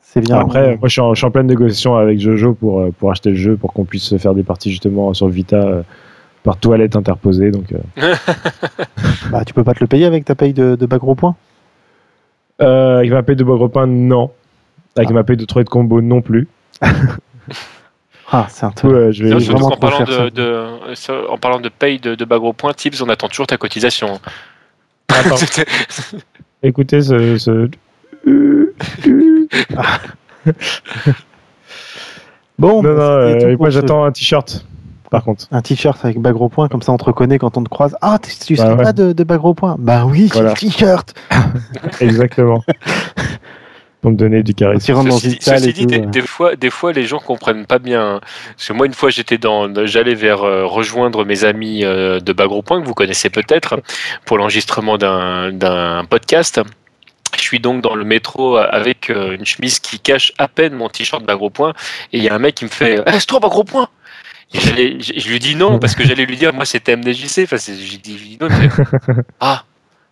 C'est bien. Après, moi, je suis, en, je suis en pleine négociation avec Jojo pour, euh, pour acheter le jeu, pour qu'on puisse se faire des parties justement sur Vita euh, par toilette interposée. Donc, euh, Bah, tu peux pas te le payer avec ta paye de, de bac gros point? Euh, avec ma paye de bois repas, non. Avec Ah. ma paye de trade combo, non plus. Ah, c'est un peu. euh, je vais, vraiment qu'en trop parlant de, de- en parlant de paye de, de bagro point, Tips, on attend toujours ta cotisation. Attends, écoutez ce. ce- Bon, Non, non, bah, euh, moi j'attends un t-shirt, par contre. Un t-shirt avec bac gros point, comme ça on te reconnaît quand on te croise. Ah, tu tu Bah sais ouais. pas de, de bac gros point? Bah oui, j'ai Voilà. le t-shirt Exactement. Pour me donner du charisme. Ceci, ceci dit, tout. des, euh. des fois, des fois, les gens comprennent pas bien. Parce que moi, une fois, j'étais dans, j'allais vers euh, rejoindre mes amis euh, de Bagro Point que vous connaissez peut-être pour l'enregistrement d'un d'un podcast. Je suis donc dans le métro avec euh, une chemise qui cache à peine mon t-shirt Bagro Point et il y a un mec qui me fait eh, c'est toi Bagro Point et j'allais- je, lui dis non parce que j'allais lui dire moi c'était MDJC. Enfin, c'est- j'ai dit, non. ah.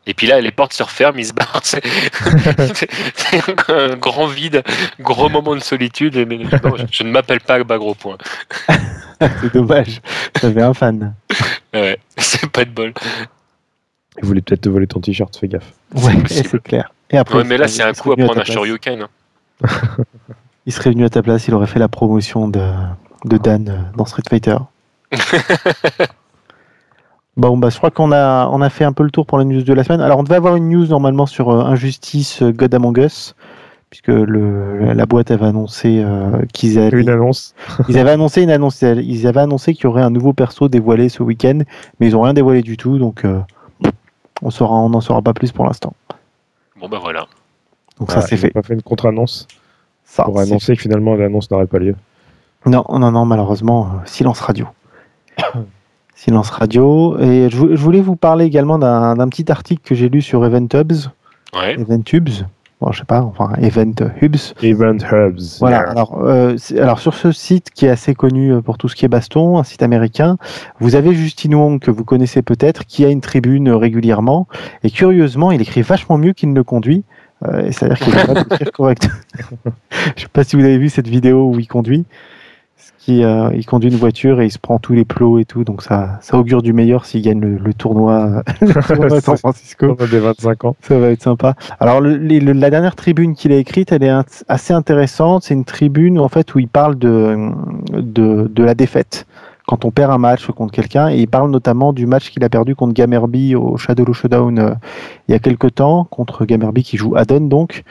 Et puis là, les portes se referment, ils se barrent. C'est un grand vide, gros moment de solitude. Mais non, je, je ne m'appelle pas Bagro Point. C'est dommage. J'avais un fan. Ouais, c'est pas de bol. Il voulait peut-être te voler ton t-shirt, fais gaffe. Ouais, c'est clair. Et après, Ouais, il mais là, serait- c'est un coup à venu prendre place. Shoryuken. Il serait venu à ta place, il aurait fait la promotion de, de Dan euh, dans Street Fighter. Bon, bah, je crois qu'on a, on a fait un peu le tour pour la news de la semaine. Alors, on devait avoir une news normalement sur euh, Injustice euh, God Among Us, puisque le, la boîte avait annoncé euh, qu'ils avaient, Une annonce. ils avaient annoncé une annonce, ils avaient annoncé qu'il y aurait un nouveau perso dévoilé ce week-end, mais ils ont rien dévoilé du tout, donc euh, on saura, on n'en saura pas plus pour l'instant. Bon, bah voilà. Donc Ah, ça c'est fait. pas fait une contre-annonce Ça, pour annoncer que finalement l'annonce n'aurait pas lieu. Non, non, non, malheureusement, euh, silence radio. silence radio. Et je, vou- je voulais vous parler également d'un petit article que j'ai lu sur EventHubs. Ouais. EventHubs. Bon, je sais pas, enfin, Event Hubs. Event Hubs. Voilà. Yeah. Alors, euh, alors, sur ce site qui est assez connu euh, pour tout ce qui est baston, un site américain, vous avez Justin Wong que vous connaissez peut-être, qui a une tribune euh, régulièrement. Et curieusement, il écrit vachement mieux qu'il ne le conduit. Euh, C'est-à-dire qu'il est capable d'écrire correct. Je sais pas si vous avez vu cette vidéo où il conduit. Qui, euh, il conduit une voiture et il se prend tous les plots et tout, donc ça, ça augure du meilleur s'il gagne le, le tournoi, le tournoi de San Francisco. Des 25 ans. Ça va être sympa. Alors le- les- le- la dernière tribune qu'il a écrite, elle est assez intéressante. C'est une tribune en fait où il parle de, de, de la défaite quand on perd un match contre quelqu'un et il parle notamment du match qu'il a perdu contre Gamerby au Shadow Showdown euh, il y a quelques temps contre Gamerby qui joue Addon donc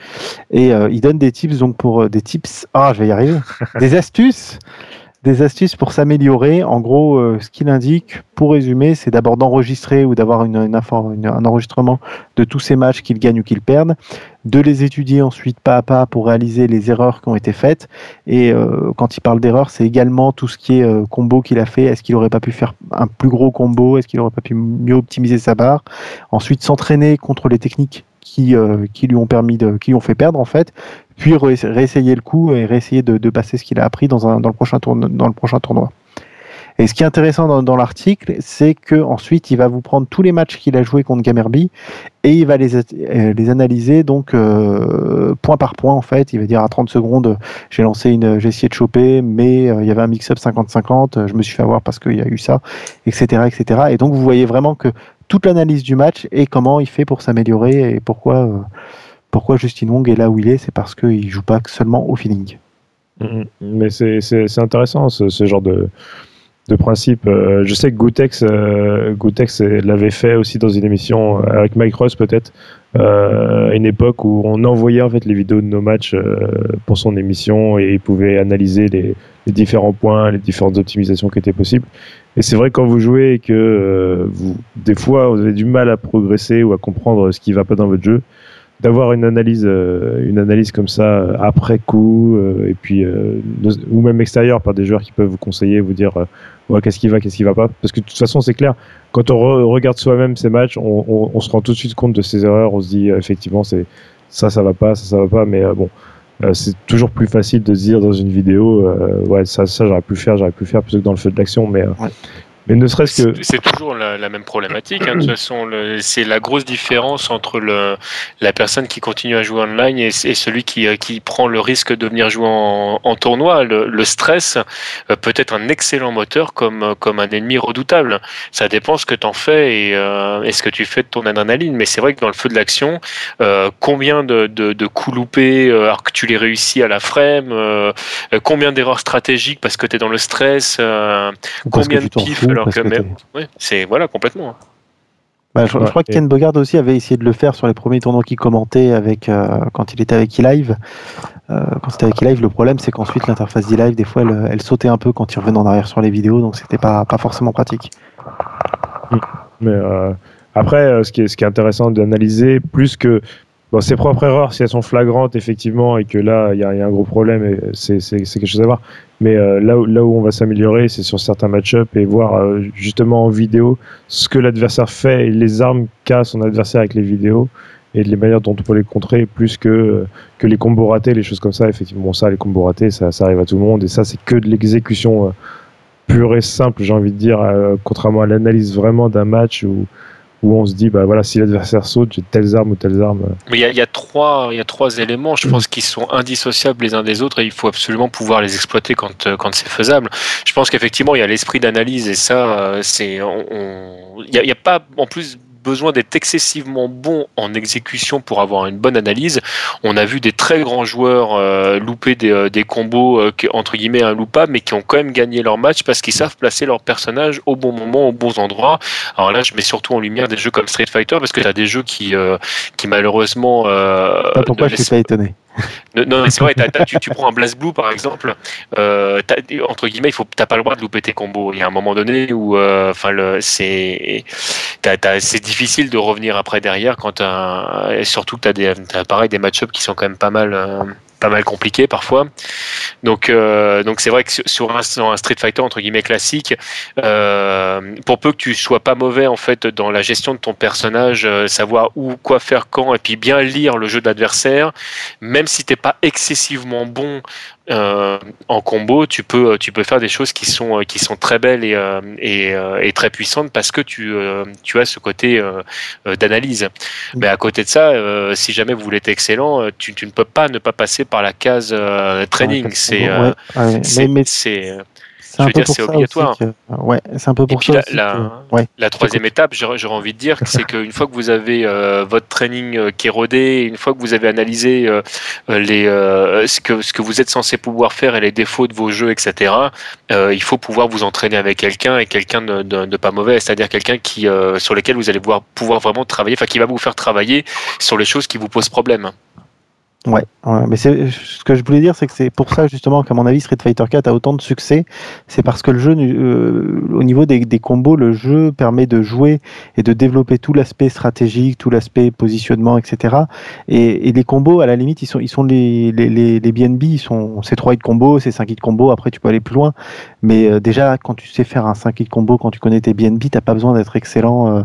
et euh, il donne des tips donc pour euh, des tips ah je vais y arriver des astuces des astuces pour s'améliorer. En gros, euh, ce qu'il indique, pour résumer, c'est d'abord d'enregistrer ou d'avoir un enregistrement de tous ces matchs qu'il gagne ou qu'il perde, de les étudier ensuite pas à pas pour réaliser les erreurs qui ont été faites. Et euh, quand il parle d'erreurs, c'est également tout ce qui est euh, combo qu'il a fait. Est-ce qu'il aurait pas pu faire un plus gros combo? Est-ce qu'il aurait pas pu mieux optimiser sa barre? Ensuite, s'entraîner contre les techniques qui, euh, qui lui ont permis qui lui ont fait perdre en fait, puis ré- réessayer le coup et réessayer de, passer ce qu'il a appris dans, le prochain tourne- dans le prochain tournoi. Et ce qui est intéressant dans, l'article, c'est que ensuite il va vous prendre tous les matchs qu'il a joué contre Gamerby et il va les, euh, analyser donc euh, point par point en fait. Il va dire à 30 secondes, j'ai lancé j'ai essayé de choper, mais il y avait un mix-up 50-50, euh, je me suis fait avoir parce qu'il y a eu ça, etc., etc. Et donc vous voyez vraiment que toute l'analyse du match et comment il fait pour s'améliorer et pourquoi, euh, pourquoi Justin Wong est là où il est, c'est parce qu'il joue pas seulement au feeling. Mhm. Mais c'est- intéressant ce, genre de, de principe. Euh, je sais que Gotex, euh, l'avait fait aussi dans une émission avec Mike Ross peut-être, à une époque où on envoyait en fait les vidéos de nos matchs pour son émission et il pouvait analyser les différents points, les différentes optimisations qui étaient possibles. Et c'est vrai quand vous jouez et que euh, vous, des fois vous avez du mal à progresser ou à comprendre ce qui va pas dans votre jeu, d'avoir une analyse, euh, une analyse comme ça euh, après coup, euh, et puis euh, ou même extérieur par des joueurs qui peuvent vous conseiller, vous dire euh, ouais, qu'est-ce qui va, qu'est-ce qui va pas. Parce que de toute façon, c'est clair, quand on re- regarde soi-même ces matchs, on, on- on se rend tout de suite compte de ses erreurs. On se dit effectivement, c'est ça, ça va pas, ça, ça va pas. Mais bon, c'est toujours plus facile de se dire dans une vidéo, euh, ouais, ça, ça j'aurais pu faire, j'aurais pu faire plutôt que dans le feu de l'action. Mais, euh. Mais ne serait-ce que C'est toujours la, la même problématique. hein. De toute façon, c'est la grosse différence entre le, la personne qui continue à jouer online et, et celui qui, euh, qui prend le risque de venir jouer en, en tournoi. Le, le stress euh, peut être un excellent moteur comme, euh, comme un ennemi redoutable. Ça dépend ce que tu en fais et, euh, et ce que tu fais de ton adrénaline. Mais c'est vrai que dans le feu de l'action, euh, combien de, de, de coups loupés alors que tu les réussis à la frame, euh, combien d'erreurs stratégiques parce que tu es dans le stress, Combien de pifs, alors que que même- Ouais, c'est voilà complètement. hein. Bah, je, je Ouais, crois que Ken Bogard aussi avait essayé de le faire sur les premiers tournois qu'il commentait avec, euh, quand il était avec eLive. Euh, quand c'était avec eLive, le problème c'est qu'ensuite l'interface d'eLive, des fois, elle, elle sautait un peu quand il revenait en arrière sur les vidéos, donc c'était pas, pas forcément pratique. Mais euh, après, ce qui est, ce qui est intéressant d'analyser, plus que bon, ses propres erreurs, si elles sont flagrantes, effectivement, et que là, il y, y a un gros problème, c'est quelque chose à voir. Mais euh, là, où, là où on va s'améliorer, c'est sur certains match-up et voir euh, justement en vidéo ce que l'adversaire fait et les armes qu'a son adversaire avec les vidéos et les manières dont on peut les contrer, plus que, que les combos ratés, les choses comme ça. Effectivement, bon, ça, les combos ratés, ça, ça arrive à tout le monde, et ça, c'est que de l'exécution. euh, pure et simple, j'ai envie de dire, euh, contrairement à l'analyse vraiment d'un match où, où on se dit, bah voilà, si l'adversaire saute, j'ai telles armes ou telles armes. Mais il y a, trois, il y a trois éléments, je pense, qui sont indissociables les uns des autres et il faut absolument pouvoir les exploiter quand, euh, quand c'est faisable. Je pense qu'effectivement, il y a l'esprit d'analyse et ça, euh, c'est, on- il n'y a pas, en plus, besoin d'être excessivement bon en exécution pour avoir une bonne analyse. On a vu des très grands joueurs euh, louper des, euh, des combos euh, entre guillemets loupa, mais qui ont quand même gagné leur match parce qu'ils savent placer leur personnage au bon moment, aux bons endroits. Alors là, je mets surtout en lumière des jeux comme Street Fighter parce que tu as des jeux qui, qui malheureusement. pourquoi je suis pas étonné non, c'est vrai, tu, prends un Blast Blue par exemple, euh, entre guillemets, il faut, t'as pas le droit de louper tes combos. Il y a un moment donné où, euh, enfin, c'est, difficile de revenir après derrière quand et surtout que des, as pareil des match-ups qui sont quand même pas mal. Pas mal compliqué parfois. Donc, euh, donc c'est vrai que sur un, un, Street Fighter entre guillemets classique, euh, pour peu que tu sois pas mauvais en fait dans la gestion de ton personnage, euh, savoir où, quoi faire quand, et puis bien lire le jeu d'adversaire, même si t'es pas excessivement bon euh, en combo, tu peux, tu peux faire des choses qui sont, qui sont très belles et, euh, et, euh, et très puissantes parce que tu, tu as ce côté d'analyse. Mais à côté de ça, si jamais vous voulez être excellent, tu, tu, ne peux pas ne pas passer par la case training. C'est, c'est, c'est obligatoire. Ouais, c'est un peu pour ça. La, ouais, la troisième étape, j'aurais envie de dire, c'est qu'une fois que vous avez euh, votre training euh, qui est rodé, une fois que vous avez analysé euh, les, ce, que, ce que vous êtes censé pouvoir faire et les défauts de vos jeux, etc., il faut pouvoir vous entraîner avec quelqu'un et quelqu'un de, de, pas mauvais, c'est-à-dire quelqu'un qui sur lequel vous allez pouvoir, pouvoir vraiment travailler, enfin qui va vous faire travailler sur les choses qui vous posent problème. Ouais, mais c'est ce que je voulais dire, c'est que c'est pour ça justement qu'à mon avis Street Fighter 4 a autant de succès, c'est parce que le jeu, euh, au niveau des, des, combos, le jeu permet de jouer et de développer tout l'aspect stratégique, tout l'aspect positionnement, etc. Et, et, les combos, à la limite, ils sont, ils sont les, les, les, les BNB, ils sont c'est 3 hits combo, c'est 5 hits combo. Après, tu peux aller plus loin, mais euh, déjà quand tu sais faire un 5 hits combo, quand tu connais tes BNB, t'as pas besoin d'être excellent. Euh,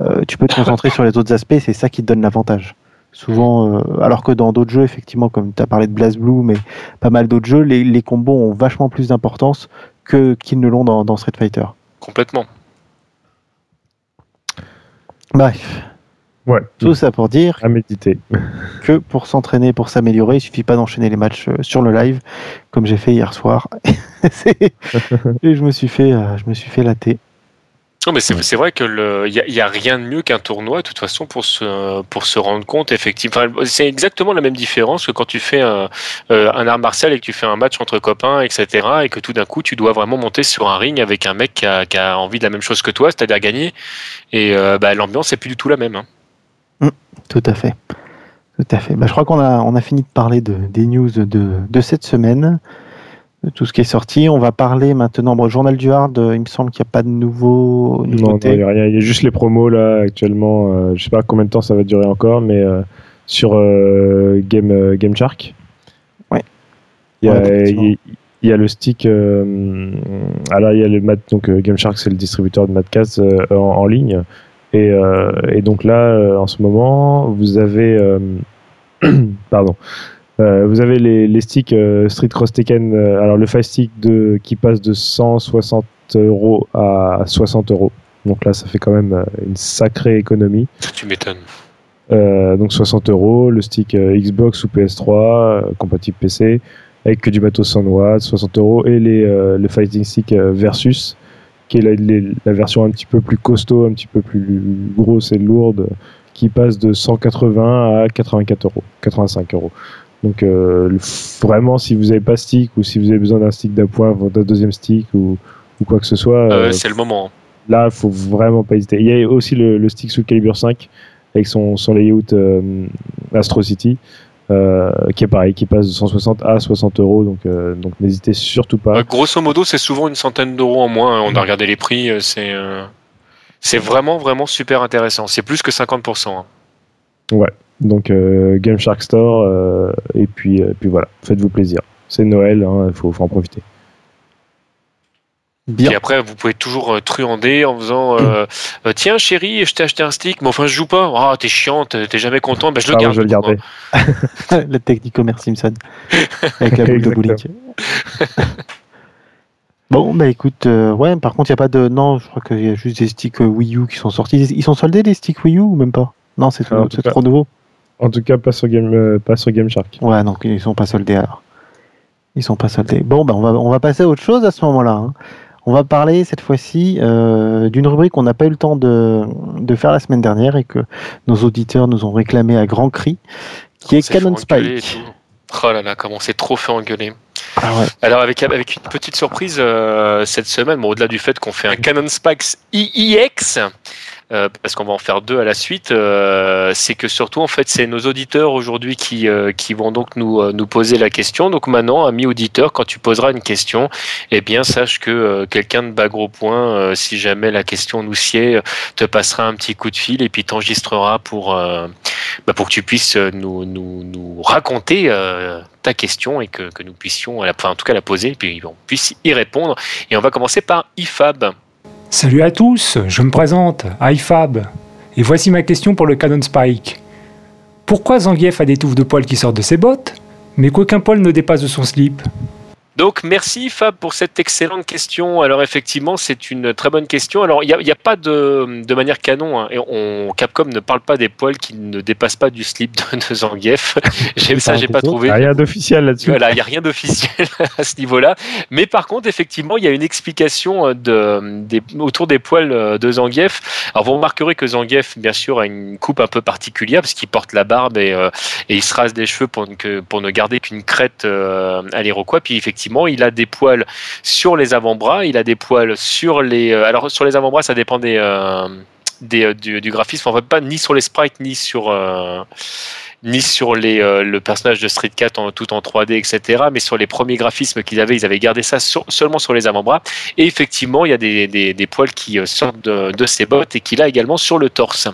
euh, tu peux te concentrer sur les autres aspects, c'est ça qui te donne l'avantage. Souvent, euh, alors que dans d'autres jeux, effectivement, comme tu as parlé de Blaze Blue, mais pas mal d'autres jeux, les, combos ont vachement plus d'importance que qu'ils ne l'ont dans, Street Fighter. Complètement. Bref. Ouais. Tout ça pour dire à méditer. que pour s'entraîner, pour s'améliorer, il suffit pas d'enchaîner les matchs euh, sur le live, comme j'ai fait hier soir. Et je me suis fait, euh, je me suis fait latter. Non, mais c'est vrai que le, y, a, rien de mieux qu'un tournoi de toute façon pour se pour se rendre compte effectivement. c'est exactement la même différence que quand tu fais un, euh, un art martial et que tu fais un match entre copains, etc. Et que tout d'un coup tu dois vraiment monter sur un ring avec un mec qui a, qui a envie de la même chose que toi, c'est-à-dire gagner. Et euh, bah, l'ambiance est plus du tout la même. Hein. Mmh, tout à fait. Tout à fait. Bah, je crois qu'on a on a fini de parler de, des news de, de cette semaine tout ce qui est sorti. On va parler maintenant. Bon, Journal du Hard, euh, il me semble qu'il n'y a pas de nouveau. Non, il n'y a rien. Il y a juste les promos là actuellement. Je euh, je sais pas combien de temps ça va durer encore, mais euh, sur Game, Game Shark. Ouais. Il y, a, le stick. alors, il y a le Mat, donc Game Shark, c'est le distributeur de Madcast en, en, ligne. Et, et, donc là, en ce moment, vous avez. pardon. Euh, vous avez les, sticks euh, Street Cross Tekken, euh, alors le Fire Stick de, qui passe de 160 euros à 60 euros. Donc là, ça fait quand même une sacrée économie. Tu m'étonnes. donc 60 euros, le stick Xbox ou PS3, compatible PC, avec que du bateau 100 watts, 60 euros, et les, le Fighting Stick Versus, qui est la, la, version un petit peu plus costaud, un petit peu plus grosse et lourde, qui passe de 180 à 84 euros, 85 euros. Donc euh, vraiment, si vous n'avez pas stick ou si vous avez besoin d'un stick d'appoint, d'un deuxième stick ou, ou, quoi que ce soit, euh, c'est le moment. Là, il faut vraiment pas hésiter. Il y a aussi le, stick sous calibre 5 avec son, son layout euh, Astro City. qui est pareil, qui passe de 160 à 60 euros, donc, donc n'hésitez surtout pas. grosso modo, c'est souvent une centaine d'euros en moins. Hein. On a regardé les prix, c'est c'est vraiment vraiment super intéressant. C'est plus que 50%. Hein. Ouais, donc euh, Game Shark Store, euh, et puis, euh, puis voilà, faites-vous plaisir. C'est Noël, il hein, faut, en profiter. Et après, vous pouvez toujours truander en faisant Tiens, chérie, je t'ai acheté un stick, mais enfin, je joue pas. Ah, t'es chiante, t'es jamais content. Ben, je le ah, garde. je vais le garder. la technique Homer Simpson. Avec la boule de bowling. bon, bah écoute, ouais, par contre, il n'y a pas de. Non, je crois qu'il y a juste des sticks Wii U qui sont sortis. Ils sont soldés, les sticks Wii U, ou même pas? Non, c'est trop nouveau. En tout cas, pas sur Game, euh, pas sur Game Shark. Ouais, donc ils sont pas soldés alors. Ils sont pas soldés. Bon, ben on va, on va passer à autre chose à ce moment-là. Hein. On va parler cette fois-ci euh, d'une rubrique qu'on n'a pas eu le temps de, de, faire la semaine dernière et que nos auditeurs nous ont réclamé à grands cris, qui est Canon Spike. Oh là là, comment c'est trop fait engueuler. Ah ouais. Alors avec, avec une petite surprise euh, cette semaine, bon, au-delà du fait qu'on fait un Canon Spikes IIX, euh, parce qu'on va en faire deux à la suite, euh, c'est que surtout en fait c'est nos auditeurs aujourd'hui qui, euh, vont donc nous, poser la question. Donc maintenant, ami auditeur, quand tu poseras une question, eh bien sache que quelqu'un de bas gros point, si jamais la question nous sied, te passera un petit coup de fil et puis t'enregistrera pour, bah, que tu puisses nous raconter ta question et que, que nous puissions, enfin, en tout cas la poser, et puis on puisse y répondre. Et on va commencer par IFAB. Salut à tous, je me présente, iFab, et voici ma question pour le Canon Spike. Pourquoi Zangief a des touffes de poils qui sortent de ses bottes, mais qu'aucun poil ne dépasse de son slip? Donc merci Fab pour cette excellente question. Alors effectivement, c'est une très bonne question. Alors il n'y a, pas de, de manière canon. Hein. Et on, Capcom ne parle pas des poils qui ne dépassent pas du slip de, Zangief. j'ai, ça, j'ai pas trouvé. Il n'y a rien d'officiel là-dessus. Voilà, il n'y a rien d'officiel à ce niveau-là. Mais par contre, effectivement, il y a une explication euh, de, des, autour des poils euh, de Zangief. Alors vous remarquerez que Zangief, bien sûr, a une coupe un peu particulière parce qu'il porte la barbe et, euh, et il se rase des cheveux pour, ne garder qu'une crête à l'Iroquois. Puis effectivement, il a des poils sur les avant-bras, il a des poils sur les. Euh, alors, sur les avant-bras, ça dépend. Euh, euh, du, graphisme, pas ni sur les sprites, ni sur, ni sur les, le personnage de Street Cat en, tout en 3D, etc. Mais sur les premiers graphismes qu'ils avaient, ils avaient gardé ça seulement sur les avant-bras. Et effectivement, il y a des, poils qui sortent de, de ses bottes et qu'il a également sur le torse.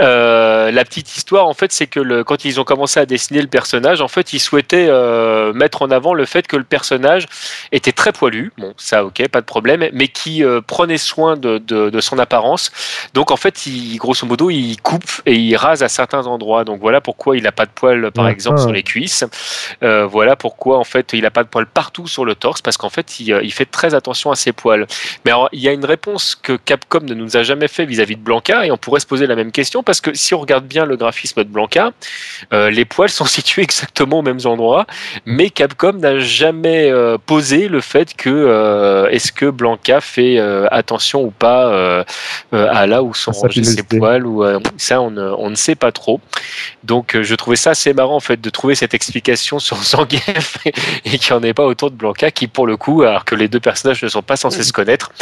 Euh, la petite histoire, en fait, c'est que le, quand ils ont commencé à dessiner le personnage, en fait, ils souhaitaient euh, mettre en avant le fait que le personnage était très poilu. Bon, ça, ok, pas de problème, mais qui euh, prenait soin de, de, de, son apparence. Donc, en fait, il, grosso modo, il coupe et il rase à certains endroits. Donc, voilà pourquoi il n'a pas de poils, par exemple, sur les cuisses. voilà pourquoi, en fait, il n'a pas de poils partout sur le torse, parce qu'en fait, il, il, fait très attention à ses poils. Mais alors, il y a une réponse que Capcom ne nous a jamais fait vis-à-vis -vis de Blanca, et on pourrait se poser la même question parce que si on regarde bien le graphisme de Blanca, euh, les poils sont situés exactement aux mêmes endroits, mais Capcom n'a jamais euh, posé le fait que euh, est-ce que Blanca fait attention ou pas à là où sont rangés ses poils ou ça on ne, sait pas trop. Donc je trouvais ça assez marrant en fait de trouver cette explication sur Zangief et qu'il n'y en ait pas autour de Blanca qui pour le coup alors que les deux personnages ne sont pas censés se connaître,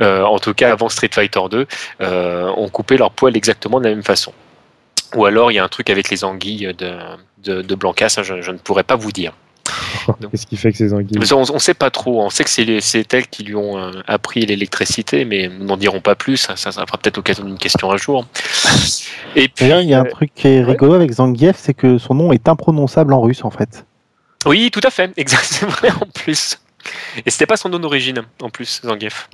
en tout cas avant Street Fighter 2, ont coupé leurs poils exactement de la même façon. Ou alors il y a un truc avec les anguilles de, de, de Blanca, ça je, ne pourrais pas vous dire. Qu'est-ce qui fait que ces anguilles On ne sait pas trop. On sait que c'est elles qui lui ont euh, appris l'électricité, mais nous n'en dirons pas plus. Ça, ça, fera peut-être l'occasion d'une question un jour. Et puis, il y a un euh, truc qui est rigolo avec Zangief, c'est que son nom est imprononçable en russe en fait. Oui, tout à fait. Exactement. en plus. Et c'était pas son nom d'origine en plus, Zangief.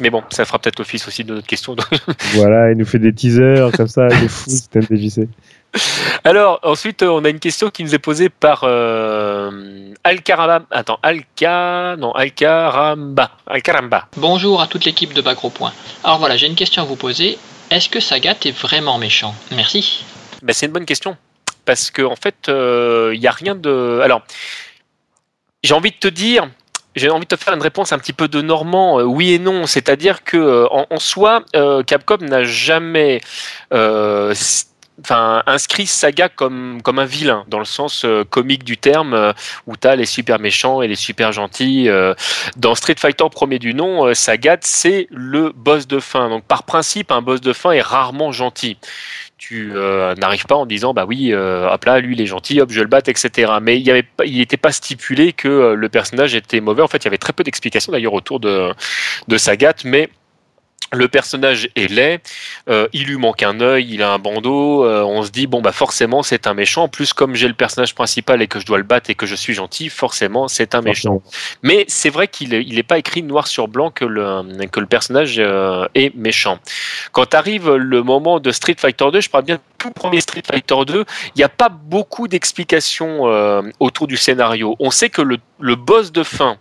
Mais bon, ça fera peut-être office aussi de notre question. voilà, il nous fait des teasers comme ça, il est fou, TGC. Alors, ensuite, on a une question qui nous est posée par euh, Alcaramba. Attends, Alca. Non, Alcaramba. Alcaramba. Bonjour à toute l'équipe de Bagro Point. Alors voilà, j'ai une question à vous poser. Est-ce que Sagat est vraiment méchant? Merci. Ben, c'est une bonne question. Parce qu'en en fait, il euh, n'y a rien de. Alors, j'ai envie de te dire, j'ai envie de te faire une réponse un petit peu de normand, euh, oui et non. C'est-à-dire que euh, en, soi, euh, Capcom n'a jamais enfin, inscrit Saga comme, comme un vilain, dans le sens comique du terme, où tu as les super méchants et les super gentils. dans Street Fighter premier du nom, Sagat, c'est le boss de fin. Donc par principe, un boss de fin est rarement gentil tu euh, n'arrives pas en disant bah oui euh, hop là lui il est gentil hop je le batte etc. Mais il y il n'était pas stipulé que euh, le personnage était mauvais. En fait il y avait très peu d'explications d'ailleurs autour de de Sagat mais le personnage est laid, euh, il lui manque un œil, il a un bandeau, euh, on se dit bon bah forcément c'est un méchant. En plus comme j'ai le personnage principal et que je dois le battre et que je suis gentil, forcément c'est un méchant. Mais c'est vrai qu'il n'est pas écrit noir sur blanc que le, que le personnage euh, est méchant. Quand arrive le moment de Street Fighter 2, je parle bien tout premier Street Fighter 2, il n'y a pas beaucoup d'explications autour du scénario. On sait que le, le boss de fin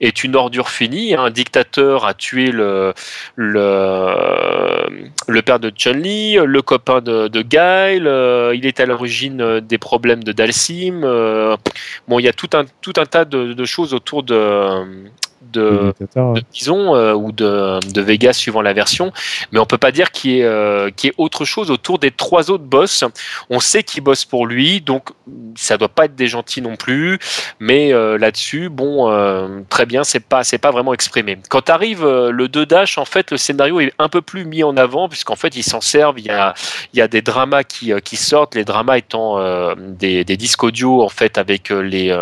est une ordure finie. Un dictateur a tué le, le, le père de Chun-Li, le copain de, de Guile, euh, il est à l'origine des problèmes de Dalsim. Euh, bon, il y a tout un, tout un tas de, choses autour de de, de euh, ou de, de Vega suivant la version, mais on peut pas dire qu'il y, ait, euh, ait autre chose autour des trois autres boss. On sait qu'ils bossent pour lui, donc ça doit pas être des gentils non plus, mais euh, là-dessus, bon, très bien, c'est pas c'est pas vraiment exprimé. Quand arrive le 2 Dash, en fait, le scénario est un peu plus mis en avant puisqu'en fait ils s'en servent. Il y a il y a des dramas qui, qui sortent, les dramas étant des, des disques audio en fait avec les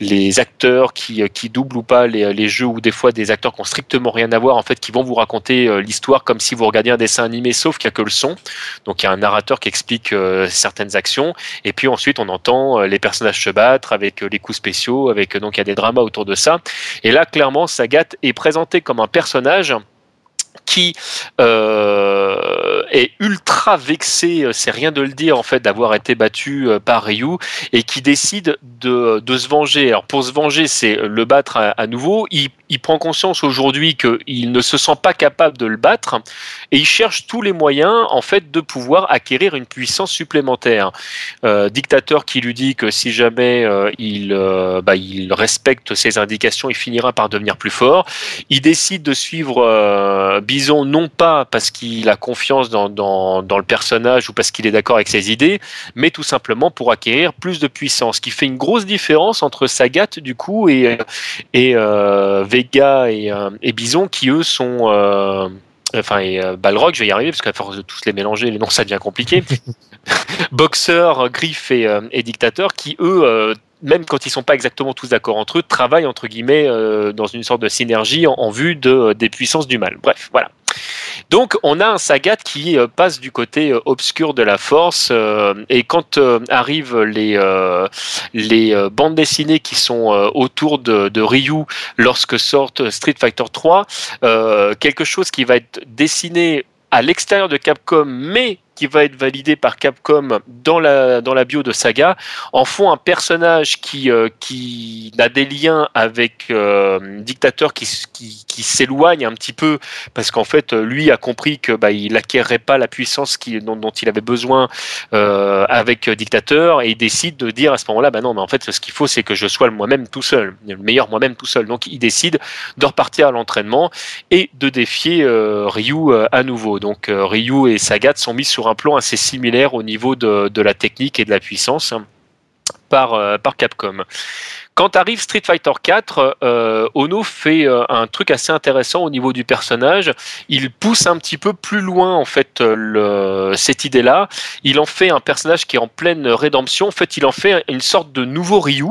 les acteurs qui qui doublent ou pas les, les jeux ou des fois des acteurs qui ont strictement rien à voir en fait qui vont vous raconter euh, l'histoire comme si vous regardiez un dessin animé sauf qu'il n'y a que le son. Donc il y a un narrateur qui explique euh, certaines actions. Et puis ensuite on entend euh, les personnages se battre avec les coups spéciaux avec donc il y a des dramas autour de ça. Et là clairement Sagat est présenté comme un personnage qui est ultra vexé, c'est rien de le dire en fait, d'avoir été battu par Ryu et qui décide de, de se venger. Alors pour se venger, c'est le battre à, à nouveau. Il prend conscience aujourd'hui qu'il ne se sent pas capable de le battre et il cherche tous les moyens en fait de pouvoir acquérir une puissance supplémentaire. Euh, dictateur qui lui dit que si jamais euh, il, euh, bah, il respecte ses indications, il finira par devenir plus fort. Il décide de suivre euh, Bison non pas parce qu'il a confiance dans, le personnage ou parce qu'il est d'accord avec ses idées, mais tout simplement pour acquérir plus de puissance, ce qui fait une grosse différence entre Sagat du coup et, et et, euh, et, Bison qui eux sont euh, enfin et euh, Balrog, je vais y arriver parce qu'à force de tous les mélanger, les noms ça devient compliqué. Boxeur, Griff et, et, Dictateur qui eux même quand ils sont pas exactement tous d'accord entre eux, travaillent entre guillemets dans une sorte de synergie en, en vue de, des puissances du mal. Bref, voilà. Donc on a un Sagat qui euh, passe du côté euh, obscur de la force euh, et quand arrivent les, bandes dessinées qui sont autour de, Ryu lorsque sortent Street Fighter 3, quelque chose qui va être dessiné à l'extérieur de Capcom mais qui va être validé par Capcom dans la, dans la bio de Saga, en font un personnage qui, euh, qui a des liens avec euh, Dictateur qui, qui, s'éloigne un petit peu, parce qu'en fait, lui a compris que bah, il pas la puissance qui, dont, il avait besoin euh, avec Dictateur, et il décide de dire à ce moment-là, bah non, mais en fait, ce qu'il faut, c'est que je sois moi-même tout seul, le meilleur moi-même tout seul. Donc, il décide de repartir à l'entraînement et de défier euh, Ryu euh, à nouveau. Donc, Ryu et Sagat sont mis sur un plan assez similaire au niveau de, la technique et de la puissance hein, par, euh, par Capcom. Quand arrive Street Fighter 4, euh, Ono fait euh, un truc assez intéressant au niveau du personnage. Il pousse un petit peu plus loin en fait cette idée-là. Il en fait un personnage qui est en pleine rédemption. En fait, il en fait une sorte de nouveau Ryu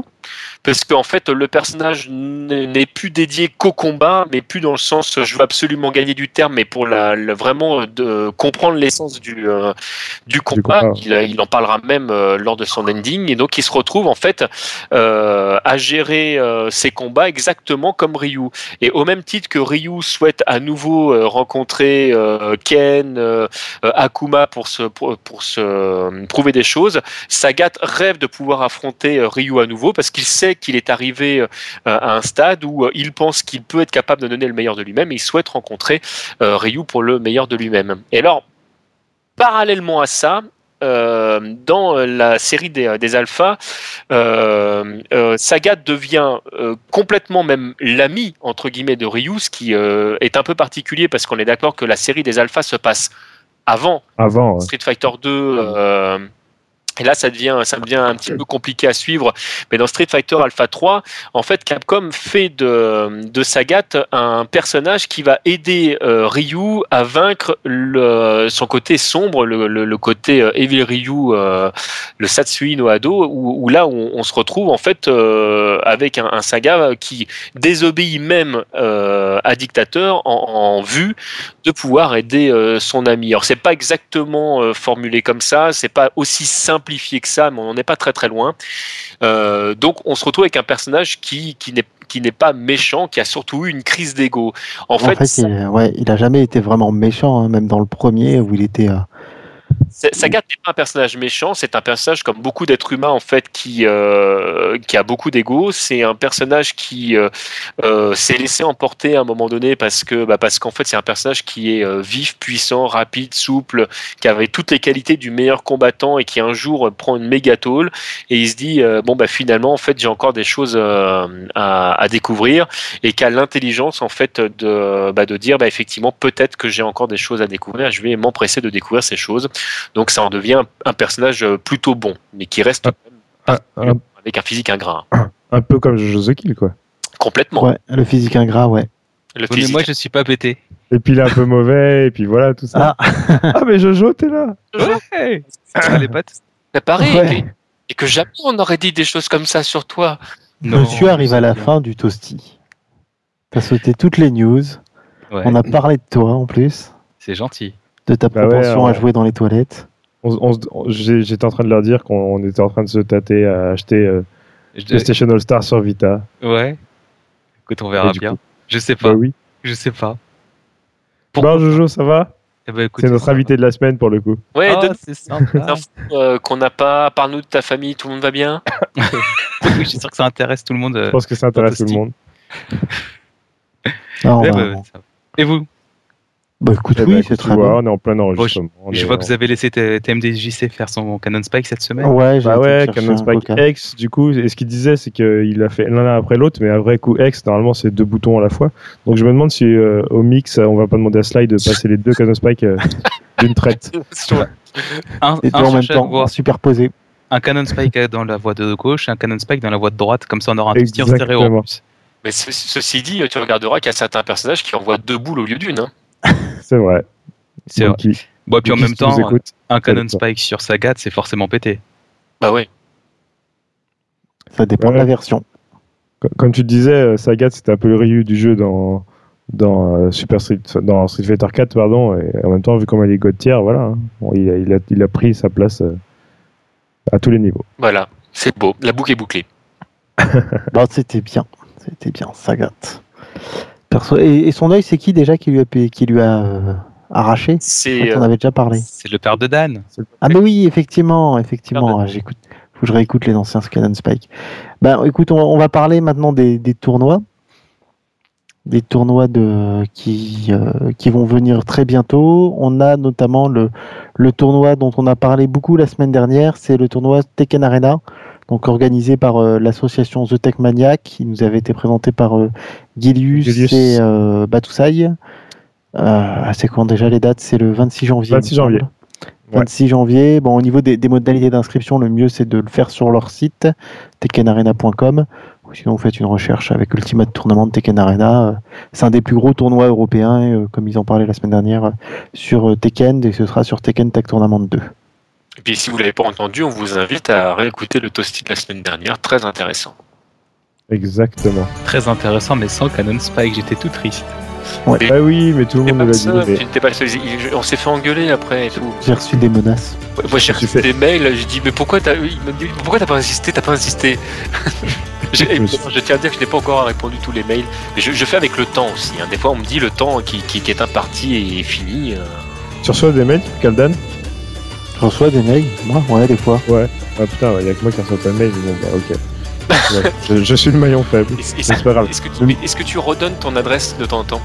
parce qu'en fait le personnage n'est plus dédié qu'au combat, mais plus dans le sens je veux absolument gagner du terme, mais pour la, la vraiment de comprendre l'essence du, euh, du combat. Du il, il, en parlera même euh, lors de son ending, et donc il se retrouve en fait euh, à gérer ses combats exactement comme Ryu. Et au même titre que Ryu souhaite à nouveau rencontrer Ken, Akuma pour se pour, pour se prouver des choses, Sagat rêve de pouvoir affronter Ryu à nouveau parce qu'il sait qu'il est arrivé euh, à un stade où euh, il pense qu'il peut être capable de donner le meilleur de lui-même et il souhaite rencontrer euh, Ryu pour le meilleur de lui-même. Et alors, parallèlement à ça, euh, dans la série des, des alphas, euh, euh, Sagat devient complètement même l'ami entre guillemets de Ryu, ce qui est un peu particulier parce qu'on est d'accord que la série des alphas se passe avant, avant Street Fighter 2. Et là, ça devient, ça devient un petit peu compliqué à suivre. Mais dans Street Fighter Alpha 3, en fait, Capcom fait de, de Sagat un personnage qui va aider euh, Ryu à vaincre son côté sombre, le, côté euh, Evil Ryu, euh, le Satsui no Ado, où, là, on, se retrouve en fait avec un, Saga qui désobéit même à Dictateur en, vue de pouvoir aider son ami. Alors, c'est pas exactement formulé comme ça, c'est pas aussi simplifié que ça, mais on n'est pas très très loin. Euh, donc on se retrouve avec un personnage qui, qui n'est qui n'est pas méchant, qui a surtout eu une crise d'ego. En, en, fait, fait il, ouais, il a jamais été vraiment méchant, hein, même dans le premier où il était. Sagat n'est pas un personnage méchant, c'est un personnage comme beaucoup d'êtres humains en fait qui euh, qui a beaucoup d'ego. C'est un personnage qui euh, euh, s'est laissé emporter à un moment donné parce que bah, parce qu'en fait c'est un personnage qui est euh, vif, puissant, rapide, souple, qui avait toutes les qualités du meilleur combattant et qui un jour euh, prend une méga tôle et il se dit bon bah finalement en fait j'ai encore des choses à, à découvrir et qui a l'intelligence en fait de bah, de dire bah effectivement peut-être que j'ai encore des choses à découvrir. Je vais m'empresser de découvrir ces choses. Donc ça en devient un, personnage euh, plutôt bon, mais qui reste Ah. quand même Un, un- avec un physique ingrat. un peu comme Jojo the Kill, quoi. Complètement. Ouais, le physique ingrat, ouais. Le Ouais, mais physique. moi, je suis pas pété. Et puis il est un peu mauvais, et puis voilà, tout ça. Ah, Ah, mais Jojo, t'es là Ouais. Les potes C'est pareil. Ouais. Et, et que jamais on aurait dit des choses comme ça sur toi. monsieur arrive à la fin du toasty. T'as sauté toutes les news. Ouais, On a parlé de toi en plus, c'est gentil. De ta Bah ouais, propension à jouer dans les toilettes. On- on se- on- j'ai- J'étais en train de leur dire qu'on on était en train de se tâter à acheter euh, Je- PlayStation All Star sur Vita. Ouais. Écoute, on verra bien. coup- Je sais pas. Bah oui. Je sais pas. Bon, Jojo, ça va? Eh ben, C'est notre invité de la semaine pour le coup. Ouais, Ah, donne c'est sympa. infos euh, qu'on n'a pas. Parle-nous de ta famille, tout le monde va bien? Oui, je suis sûr que ça intéresse tout le monde. euh. Je pense que ça intéresse tout le monde. Ah, Eh ben, ça. Et vous? Bah écoute, Eh oui, écoute, c'est tu très vois, bien. on est en plein enregistrement. Je vois en- que vous avez laissé TMDJC faire son Canon Spike cette semaine. Ouais, j'ai Bah ouais, Canon Spike. X, du coup, et ce qu'il disait, c'est qu'il a fait l'un après l'autre, mais un vrai coup X, normalement, c'est deux boutons à la fois. Donc je me demande si euh, au mix, on va pas demander à Slide de passer les deux Canon Spike euh, d'une traite. Un, Et en même temps, voie. superposé. Un Canon Spike dans la voie de gauche et un Canon Spike dans la voie de droite. Comme ça, on aura un tir stéréo Exactement. en plus. Mais ce- ceci dit, tu regarderas qu'il y a certains personnages qui envoient deux boules au lieu d'une. hein. C'est vrai. C'est vrai. Bon, puis en même temps, un Canon. Spike sur Sagat, c'est forcément pété. Bah ouais. Ça dépend de la version. co- comme tu disais, euh, Sagat, c'était un peu le Ryu du jeu dans, dans, euh, Super Street, dans Street Fighter 4, pardon, et en même temps, vu comment il est God tier, voilà, hein. Bon, il, a, il, a, il a pris sa place euh, à tous les niveaux. Voilà. C'est beau. La boucle est bouclée. Bah, c'était bien. C'était bien, Sagat. Perso... Et, et son œil, c'est qui déjà qui lui a, qui lui a euh, arraché? C'est. On euh, avait déjà parlé. C'est le père de Dan. Ah mais oui, effectivement, effectivement. J'écoute. Faut que je réécoute les anciens Canon Spike. Ben, écoute, on, on va parler maintenant des, des tournois, des tournois de qui euh, qui vont venir très bientôt. On a notamment le le tournoi dont on a parlé beaucoup la semaine dernière. C'est le tournoi Tekken Arena, donc organisé par euh, l'association The Tech Maniac, qui nous avait été présenté par euh, Gilius, Gilius. et euh, Batoussaï. Euh, c'est quand déjà les dates? C'est le 26 janvier. 26 il me semble. janvier. Ouais. 26 janvier. Bon, au niveau des, des modalités d'inscription, le mieux c'est de le faire sur leur site tekkenarena.com. Ou sinon, vous faites une recherche avec Ultimate Tournament de Tekken Arena. Euh, C'est un des plus gros tournois européens, comme ils en parlaient la semaine dernière, sur Tekken, et ce sera sur Tekken Tag Tournament 2. Et puis si vous l'avez pas entendu, on vous invite à réécouter le toasty de la semaine dernière. Très intéressant. Exactement. Très intéressant, mais sans Canon Spike, j'étais tout triste. Ah oui, mais tout le monde le l'a dit. seul, mais- tu n'étais pas le seul. Il- On s'est fait engueuler après et tout. J'ai reçu des menaces. Moi j'ai reçu des mails, j'ai dit mais pourquoi t'as pourquoi pas insisté, t'as pas insisté? J'ai- Je me suis- Je tiens à dire que je n'ai pas encore répondu tous les mails, mais je, je fais avec le temps aussi. hein. Des fois on me dit le temps qui, qui, qui est imparti est fini. euh. Tu reçois des mails, Kaldan Je reçois des mails, moi, ouais, des fois. Ah putain, il y a que moi qui reçois pas de mails. Bon, bah ok. Ouais, je, je suis le maillon faible. C'est pas grave. est-ce que, tu- est-ce que tu redonnes ton adresse de temps en temps?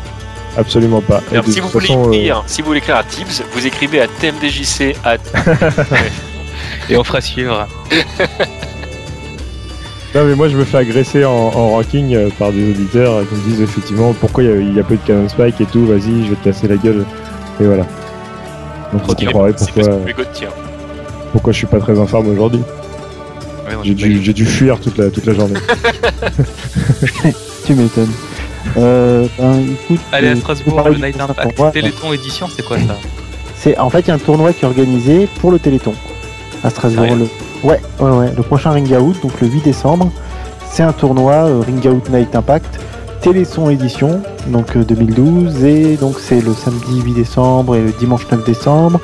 Absolument pas. Alors, de si, vous voulez façon, euh, écrire, si vous voulez écrire à Tibbs, vous écrivez à tmdjc à Et on fera suivre. Non mais moi je me fais agresser en, en ranking euh, par des auditeurs qui me disent effectivement pourquoi il y y, a peu de Canon Spike et tout, vas-y je vais te casser la gueule. Et voilà. Donc pourquoi, je suis pas très en forme aujourd'hui. Ouais, on J'ai dû, fuir toute la, toute la journée. Tu m'étonnes. Euh, ben, écoute, Allez euh, à je Strasbourg, le Night Impact. Téléthon édition, c'est quoi ça C'est en fait il y a un tournoi qui est organisé pour le Téléthon à Strasbourg. Sérieux Le... Ouais, ouais, ouais. Le prochain Ring Out, donc le 8 décembre, c'est un tournoi euh, Ring Out Night Impact, Téléthon édition, donc euh, 2012, et donc c'est le samedi 8 décembre et le dimanche 9 décembre.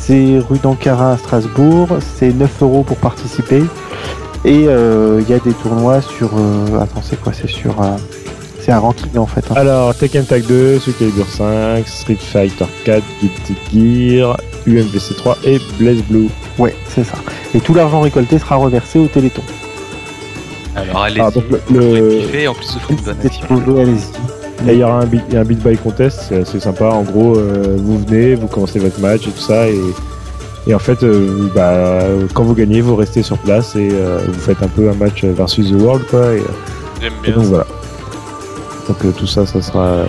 C'est rue d'Ankara à Strasbourg. C'est 9 euros pour participer. Et euh, il y a des tournois sur. euh, attends, c'est quoi? C'est sur. euh, C'est un ranking en fait. hein. Alors, Tekken Tag 2, Soul Calibur 5, Street Fighter 4, Guilty Gear, UMVC 3 et Blaze Blue. Ouais, c'est ça. Et tout l'argent récolté sera reversé au Téléthon. Alors allez-y, Ah, le- kiffer, en plus vous une bonne action. Et il y aura un beat, un by contest, c'est assez sympa. En gros, euh, vous venez, vous commencez votre match et tout ça, et, et en fait, euh, bah, quand vous gagnez, vous restez sur place et euh, vous faites un peu un match versus the world, quoi. Et, J'aime et bien. donc voilà. Donc euh, tout ça, ça sera,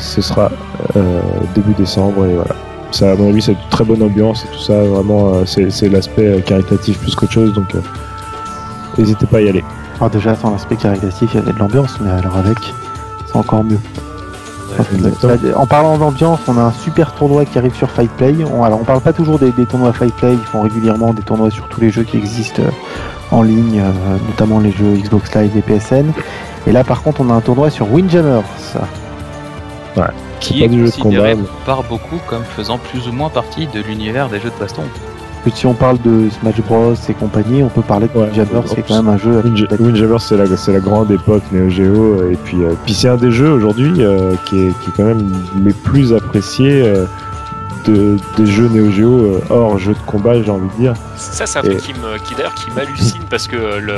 ce sera euh, début décembre et voilà. Ça, à mon avis, c'est une très bonne ambiance et tout ça. Vraiment, euh, c'est c'est l'aspect caritatif plus qu'autre chose, donc euh, n'hésitez pas à y aller. Alors déjà, sans l'aspect caritatif, il y avait de l'ambiance, mais alors avec, c'est encore mieux. Ça- En parlant d'ambiance, on a un super tournoi qui arrive sur Fight Play. On, alors, on parle pas toujours des, des tournois Fight Play, ils font régulièrement des tournois sur tous les jeux qui existent euh, en ligne, euh, notamment les jeux Xbox Live et PSN. Et là, par contre, on a un tournoi sur Windjammers. Qui est considéré combat, par beaucoup comme faisant plus ou moins partie de l'univers des jeux de baston. Si on parle de Smash Bros et compagnie, on peut parler de Ouais, Windjammers, qui est Ops. quand même un jeu. Windja- Windjammer, c'est la, c'est la grande époque Neo Geo, et puis, euh, puis c'est un des jeux aujourd'hui euh, qui, est, qui est quand même les plus appréciés euh, de, des jeux Neo Geo euh, hors jeu de combat, j'ai envie de dire. Ça, c'est un Et- truc qui, me, qui d'ailleurs qui m'hallucine parce que le,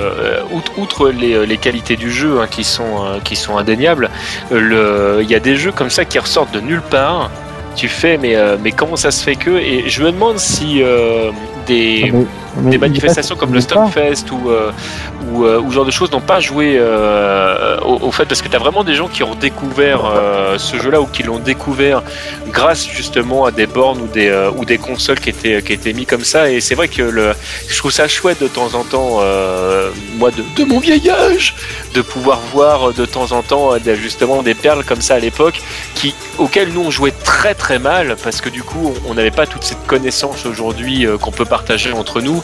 outre, outre les, les qualités du jeu hein, qui, sont, euh, qui sont indéniables, le- il y a des jeux comme ça qui ressortent de nulle part. Tu fais, mais, euh, mais comment ça se fait que Et je me demande si euh, des, Ah, mais- des manifestations comme le. Stomfest ou, euh, ou, euh, ou ce genre de choses n'ont pas joué euh, au, au fait parce que tu as vraiment des gens qui ont découvert euh, ce jeu-là ou qui l'ont découvert grâce justement à des bornes ou des, euh, ou des consoles qui étaient, qui étaient mis comme ça et c'est vrai que le, je trouve ça chouette de temps en temps moi de, de mon vieil âge de pouvoir voir de temps en temps justement des perles comme ça à l'époque qui auxquelles nous on jouait très très mal parce que du coup on- n'avait pas toute cette connaissance aujourd'hui qu'on peut partager entre nous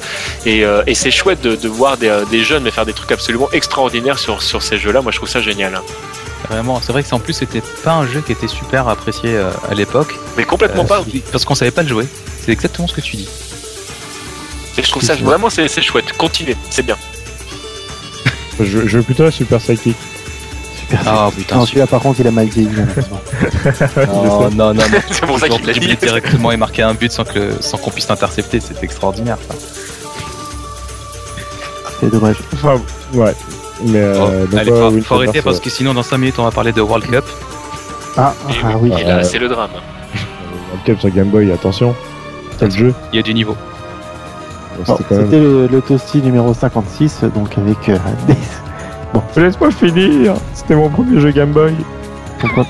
et, euh, et c'est chouette de, de voir des, euh, des jeunes mais faire des trucs absolument extraordinaires sur, sur ces jeux là moi je trouve ça génial. Vraiment, c'est vrai que c'est en plus c'était pas un jeu qui était super apprécié euh, à l'époque, mais complètement euh, pas parce qu'on savait pas le jouer. C'est exactement ce que tu dis. et je trouve ça vraiment c'est c'est chouette continuez c'est bien Je, je veux plutôt la Super Psychic. Super Ah sexy. putain, Non, celui-là, par contre, il a mal vieilli. non, non, non, non. c'est pour ça qu'il l'a dit directement et marquer un but sans que le- sans qu'on puisse l'intercepter, c'est extraordinaire. Ça. C'est dommage. Enfin, ouais. Mais euh, Bon, donc, Oh, allez, faut, faut arrêter parce que sinon dans 5 minutes on va parler de World Cup. Ah, Et ah oui, et là Euh, c'est le drame World Cup sur Game Boy, attention. Quel jeu Il y a du niveau. Bon, C'était même. Le, le Toasty numéro 56, donc avec euh, des. Laisse-moi finir C'était mon premier jeu Game Boy. Pourquoi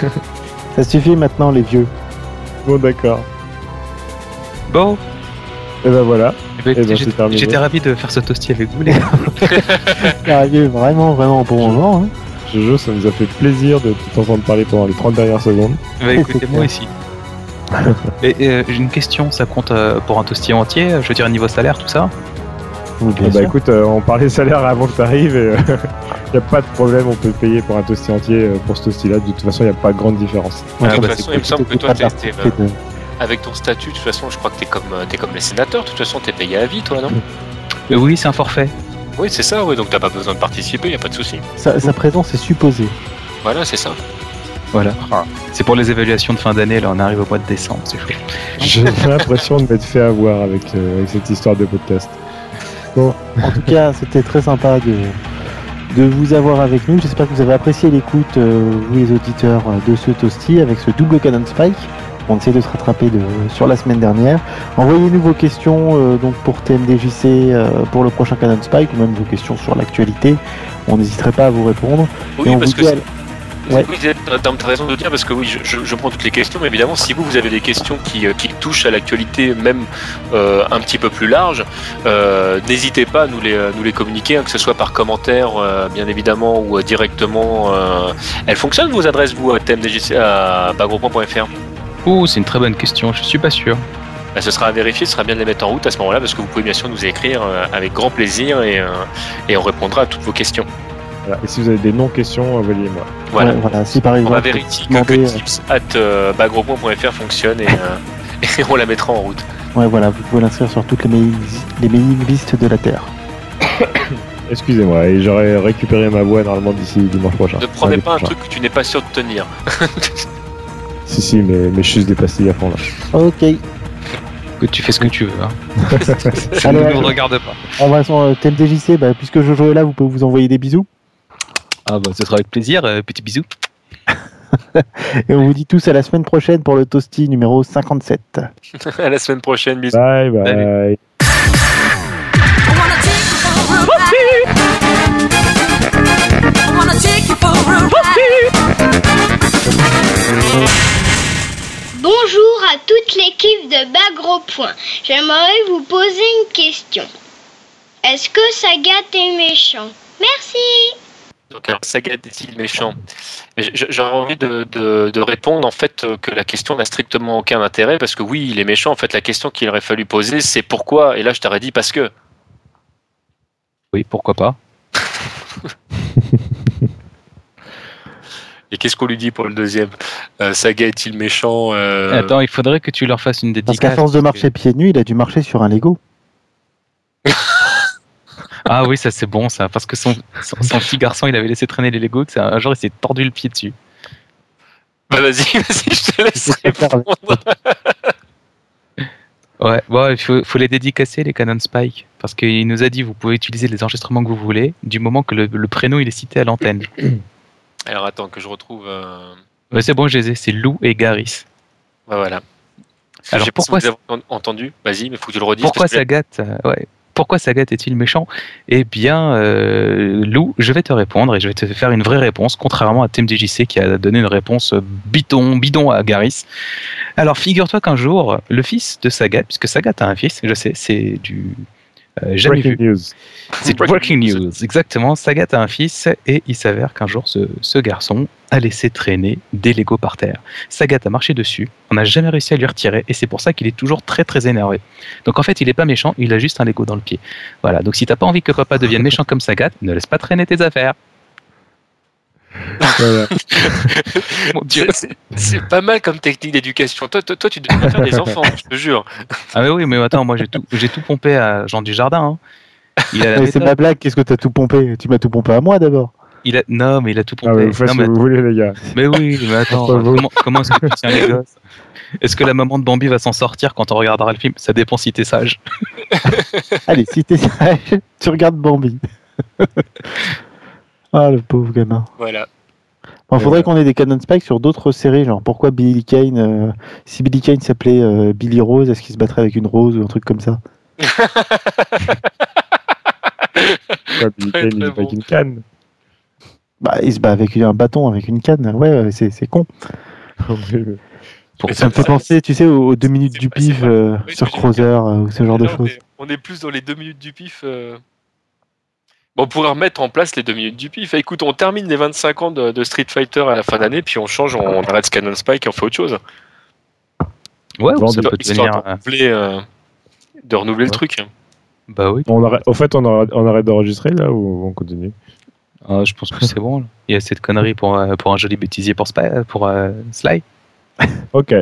Ça suffit maintenant, les vieux. Bon, d'accord. Bon, Et ben voilà. eh ben, Eh ben, j'étais ravi de faire ce toasty avec vous les gars. C'est arrivé vraiment, vraiment au bon moment. Hein. Ce jeu, ça nous a fait plaisir de tout entendre parler pendant les 30 dernières secondes. Bah, écoutez, moi aussi. Et, euh, j'ai une question, ça compte euh, pour un toasty entier Je veux dire niveau salaire, tout ça Oui, bien bah sûr. écoute, euh, on parlait salaire avant que tu arrives et il a pas de problème, on peut payer pour un toasty entier euh, pour ce toasty là. De toute façon, il n'y a pas de grande différence. Ouais, de toute bah, façon, il me semble que toi, participé de- avec ton statut de toute façon je crois que t'es comme euh, t'es comme les sénateurs de toute façon t'es payé à vie toi non? Euh, Oui, c'est un forfait. oui c'est ça oui donc t'as pas besoin de participer y a pas de souci Sa, sa présence est supposée. voilà c'est ça Voilà. C'est pour les évaluations de fin d'année, là on arrive au mois de décembre, c'est chouette. J'ai l'impression de m'être fait avoir avec, euh, avec cette histoire de podcast. En tout cas, c'était très sympa de, de vous avoir avec nous. J'espère que vous avez apprécié l'écoute, euh, vous les auditeurs, euh, de ce Toasty avec ce double Canon Spike. On essaie de se rattraper de, sur la semaine dernière. Envoyez-nous vos questions euh, donc pour TMDJC euh, pour le prochain Canon Spike ou même vos questions sur l'actualité. On n'hésiterait pas à vous répondre. oui Et on parce vous que dit à- c'est- Ouais. Oui, t'as raison de dire parce que oui, je, je- je prends toutes les questions, mais évidemment, si vous, vous avez des questions qui, euh, qui touchent à l'actualité, même euh, un petit peu plus large, euh, n'hésitez pas à nous les, nous les communiquer, hein, que ce soit par commentaire, euh, bien évidemment, ou directement. Elles fonctionnent vos adresses, vous, à tmdjc à bagro.fr Ouh, c'est une très bonne question, je suis pas sûr. Bah, ce sera à vérifier, ce sera bien de les mettre en route à ce moment-là, parce que vous pouvez bien sûr nous écrire avec grand plaisir et, et on répondra à toutes vos questions. Voilà. Et si vous avez des non-questions, envoyez-moi. Voilà. Ouais, voilà. Si par On exemple, va vérifier que, que euh, tips at euh, bagro.fr fonctionne et, euh, et on la mettra en route. ouais, voilà, vous pouvez l'inscrire sur toutes les mailing, les mailing listes de la Terre. Excusez-moi, et j'aurais récupéré ma voix normalement d'ici dimanche prochain. Ne promets pas un prochain. truc que tu n'es pas sûr de tenir. Si, si, mais, mais je suis des pastilles à fond là. Ok. Que tu fais ce que tu veux. Hein. Ça ne nous regarde pas. On va sur euh, TMDJC, bah, puisque Jojo est là, vous pouvez vous envoyer des bisous. Ah bah, ce sera avec plaisir. euh, petit bisou. Et on vous dit tous à la semaine prochaine pour le Toasty numéro 57. à la semaine prochaine, bisous. Bye bye. Bonjour à toute l'équipe de Bagro Point. J'aimerais vous poser une question. Est-ce que Sagat est méchant? Merci. Donc, alors, Sagat est-il méchant Mais j- J'aurais envie de, de- de répondre en fait euh, que la question n'a strictement aucun intérêt parce que oui, il est méchant. En fait, la question qu'il aurait fallu poser, c'est pourquoi? Et là, je t'aurais dit parce que. Oui, pourquoi pas. Et qu'est-ce qu'on lui dit pour le deuxième? Euh, Saga est-il méchant euh, Attends, il faudrait que tu leur fasses une Parce dédicace. qu'à force de parce que- marcher pieds nus, il a dû marcher sur un Lego. Ah oui, ça c'est bon ça, parce que son, son, son petit garçon, il avait laissé traîner les Legos, que c'est un jour il s'est tordu le pied dessus. Bah vas-y, vas-y, je te laisse répondre. Ouais, bon, il faut, faut les dédicacer les Canon Spike, parce qu'il nous a dit vous pouvez utiliser les enregistrements que vous voulez, du moment que le, le prénom il est cité à l'antenne. Alors attends que je retrouve. euh, Ouais, c'est bon, je les ai, c'est Lou et Garis. bah, voilà. Alors, je sais pas pourquoi si vous avez entendu Vas-y, mais faut que tu le redises. Pourquoi que- Sagat, euh, ouais, pourquoi Sagat est-il méchant? Eh bien, euh, Lou, je vais te répondre et je vais te faire une vraie réponse, contrairement à TMDJC qui a donné une réponse euh, bidon, bidon à Garis. Alors, figure-toi qu'un jour, le fils de Sagat, puisque Sagat a un fils, je sais, c'est du euh, jamais Breaking vu. news. C'est breaking news, exactement. Sagat a un fils et il s'avère qu'un jour, ce, ce garçon a laissé traîner des Legos par terre. Sagat a marché dessus, on n'a jamais réussi à lui retirer et c'est pour ça qu'il est toujours très très énervé. Donc en fait, il est pas méchant, il a juste un Lego dans le pied. Voilà, donc si t'as pas envie que papa devienne méchant comme Sagat, ne laisse pas traîner tes affaires. Voilà. Mon Dieu. C'est- pas mal comme technique d'éducation. Toi, toi, toi, tu devrais faire des enfants, je te jure. Ah mais oui, mais attends, moi j'ai tout, j'ai tout pompé à Jean du Jardin. hein. Il a la Mais c'est ma blague, qu'est-ce que t'as tout pompé? Tu m'as tout pompé à moi d'abord. Il a... Non, mais il a tout Ah, pompé. mais vous faites Non, ce mais que vous voulez, les gars. Mais oui, mais attends, comment, comment est-ce que tu tiens les gosses Est-ce que la maman de Bambi va s'en sortir quand on regardera le film Ça dépend si t'es sage. Allez, si t'es sage, tu regardes Bambi. ah, le pauvre gamin. Voilà. Il faudrait qu'on ait des Canon Spike sur d'autres séries, genre pourquoi Billy Kane, euh, si Billy Kane s'appelait euh, Billy Rose, est-ce qu'il se battrait avec une rose ou un truc comme ça? Billy Kane, il avec une canne? Bah, il se bat avec un bâton, avec une canne. Ouais, c'est c'est con. Pour- Ça me fait penser, tu sais, aux, deux minutes du pif pas- euh, oui, sur je- Creuser euh, ou ce genre de on, choses. est, on est plus dans les deux minutes du pif. euh. Bon, on pourrait remettre en place les deux minutes du pif. Écoute, on termine les 25 ans de, de Street Fighter à la fin d'année, puis on change, on arrête Canon Spike et on fait autre chose. Ouais, ça peut Histoire devenir. de renouveler, euh, de renouveler le truc. Bah oui, On arrête, au fait, on arrête, on arrête d'enregistrer là ou on continue? Ah, je pense que c'est bon. là. Il y a cette connerie pour, euh, pour un joli bêtisier pour, Spa- pour euh, Sly. Ok.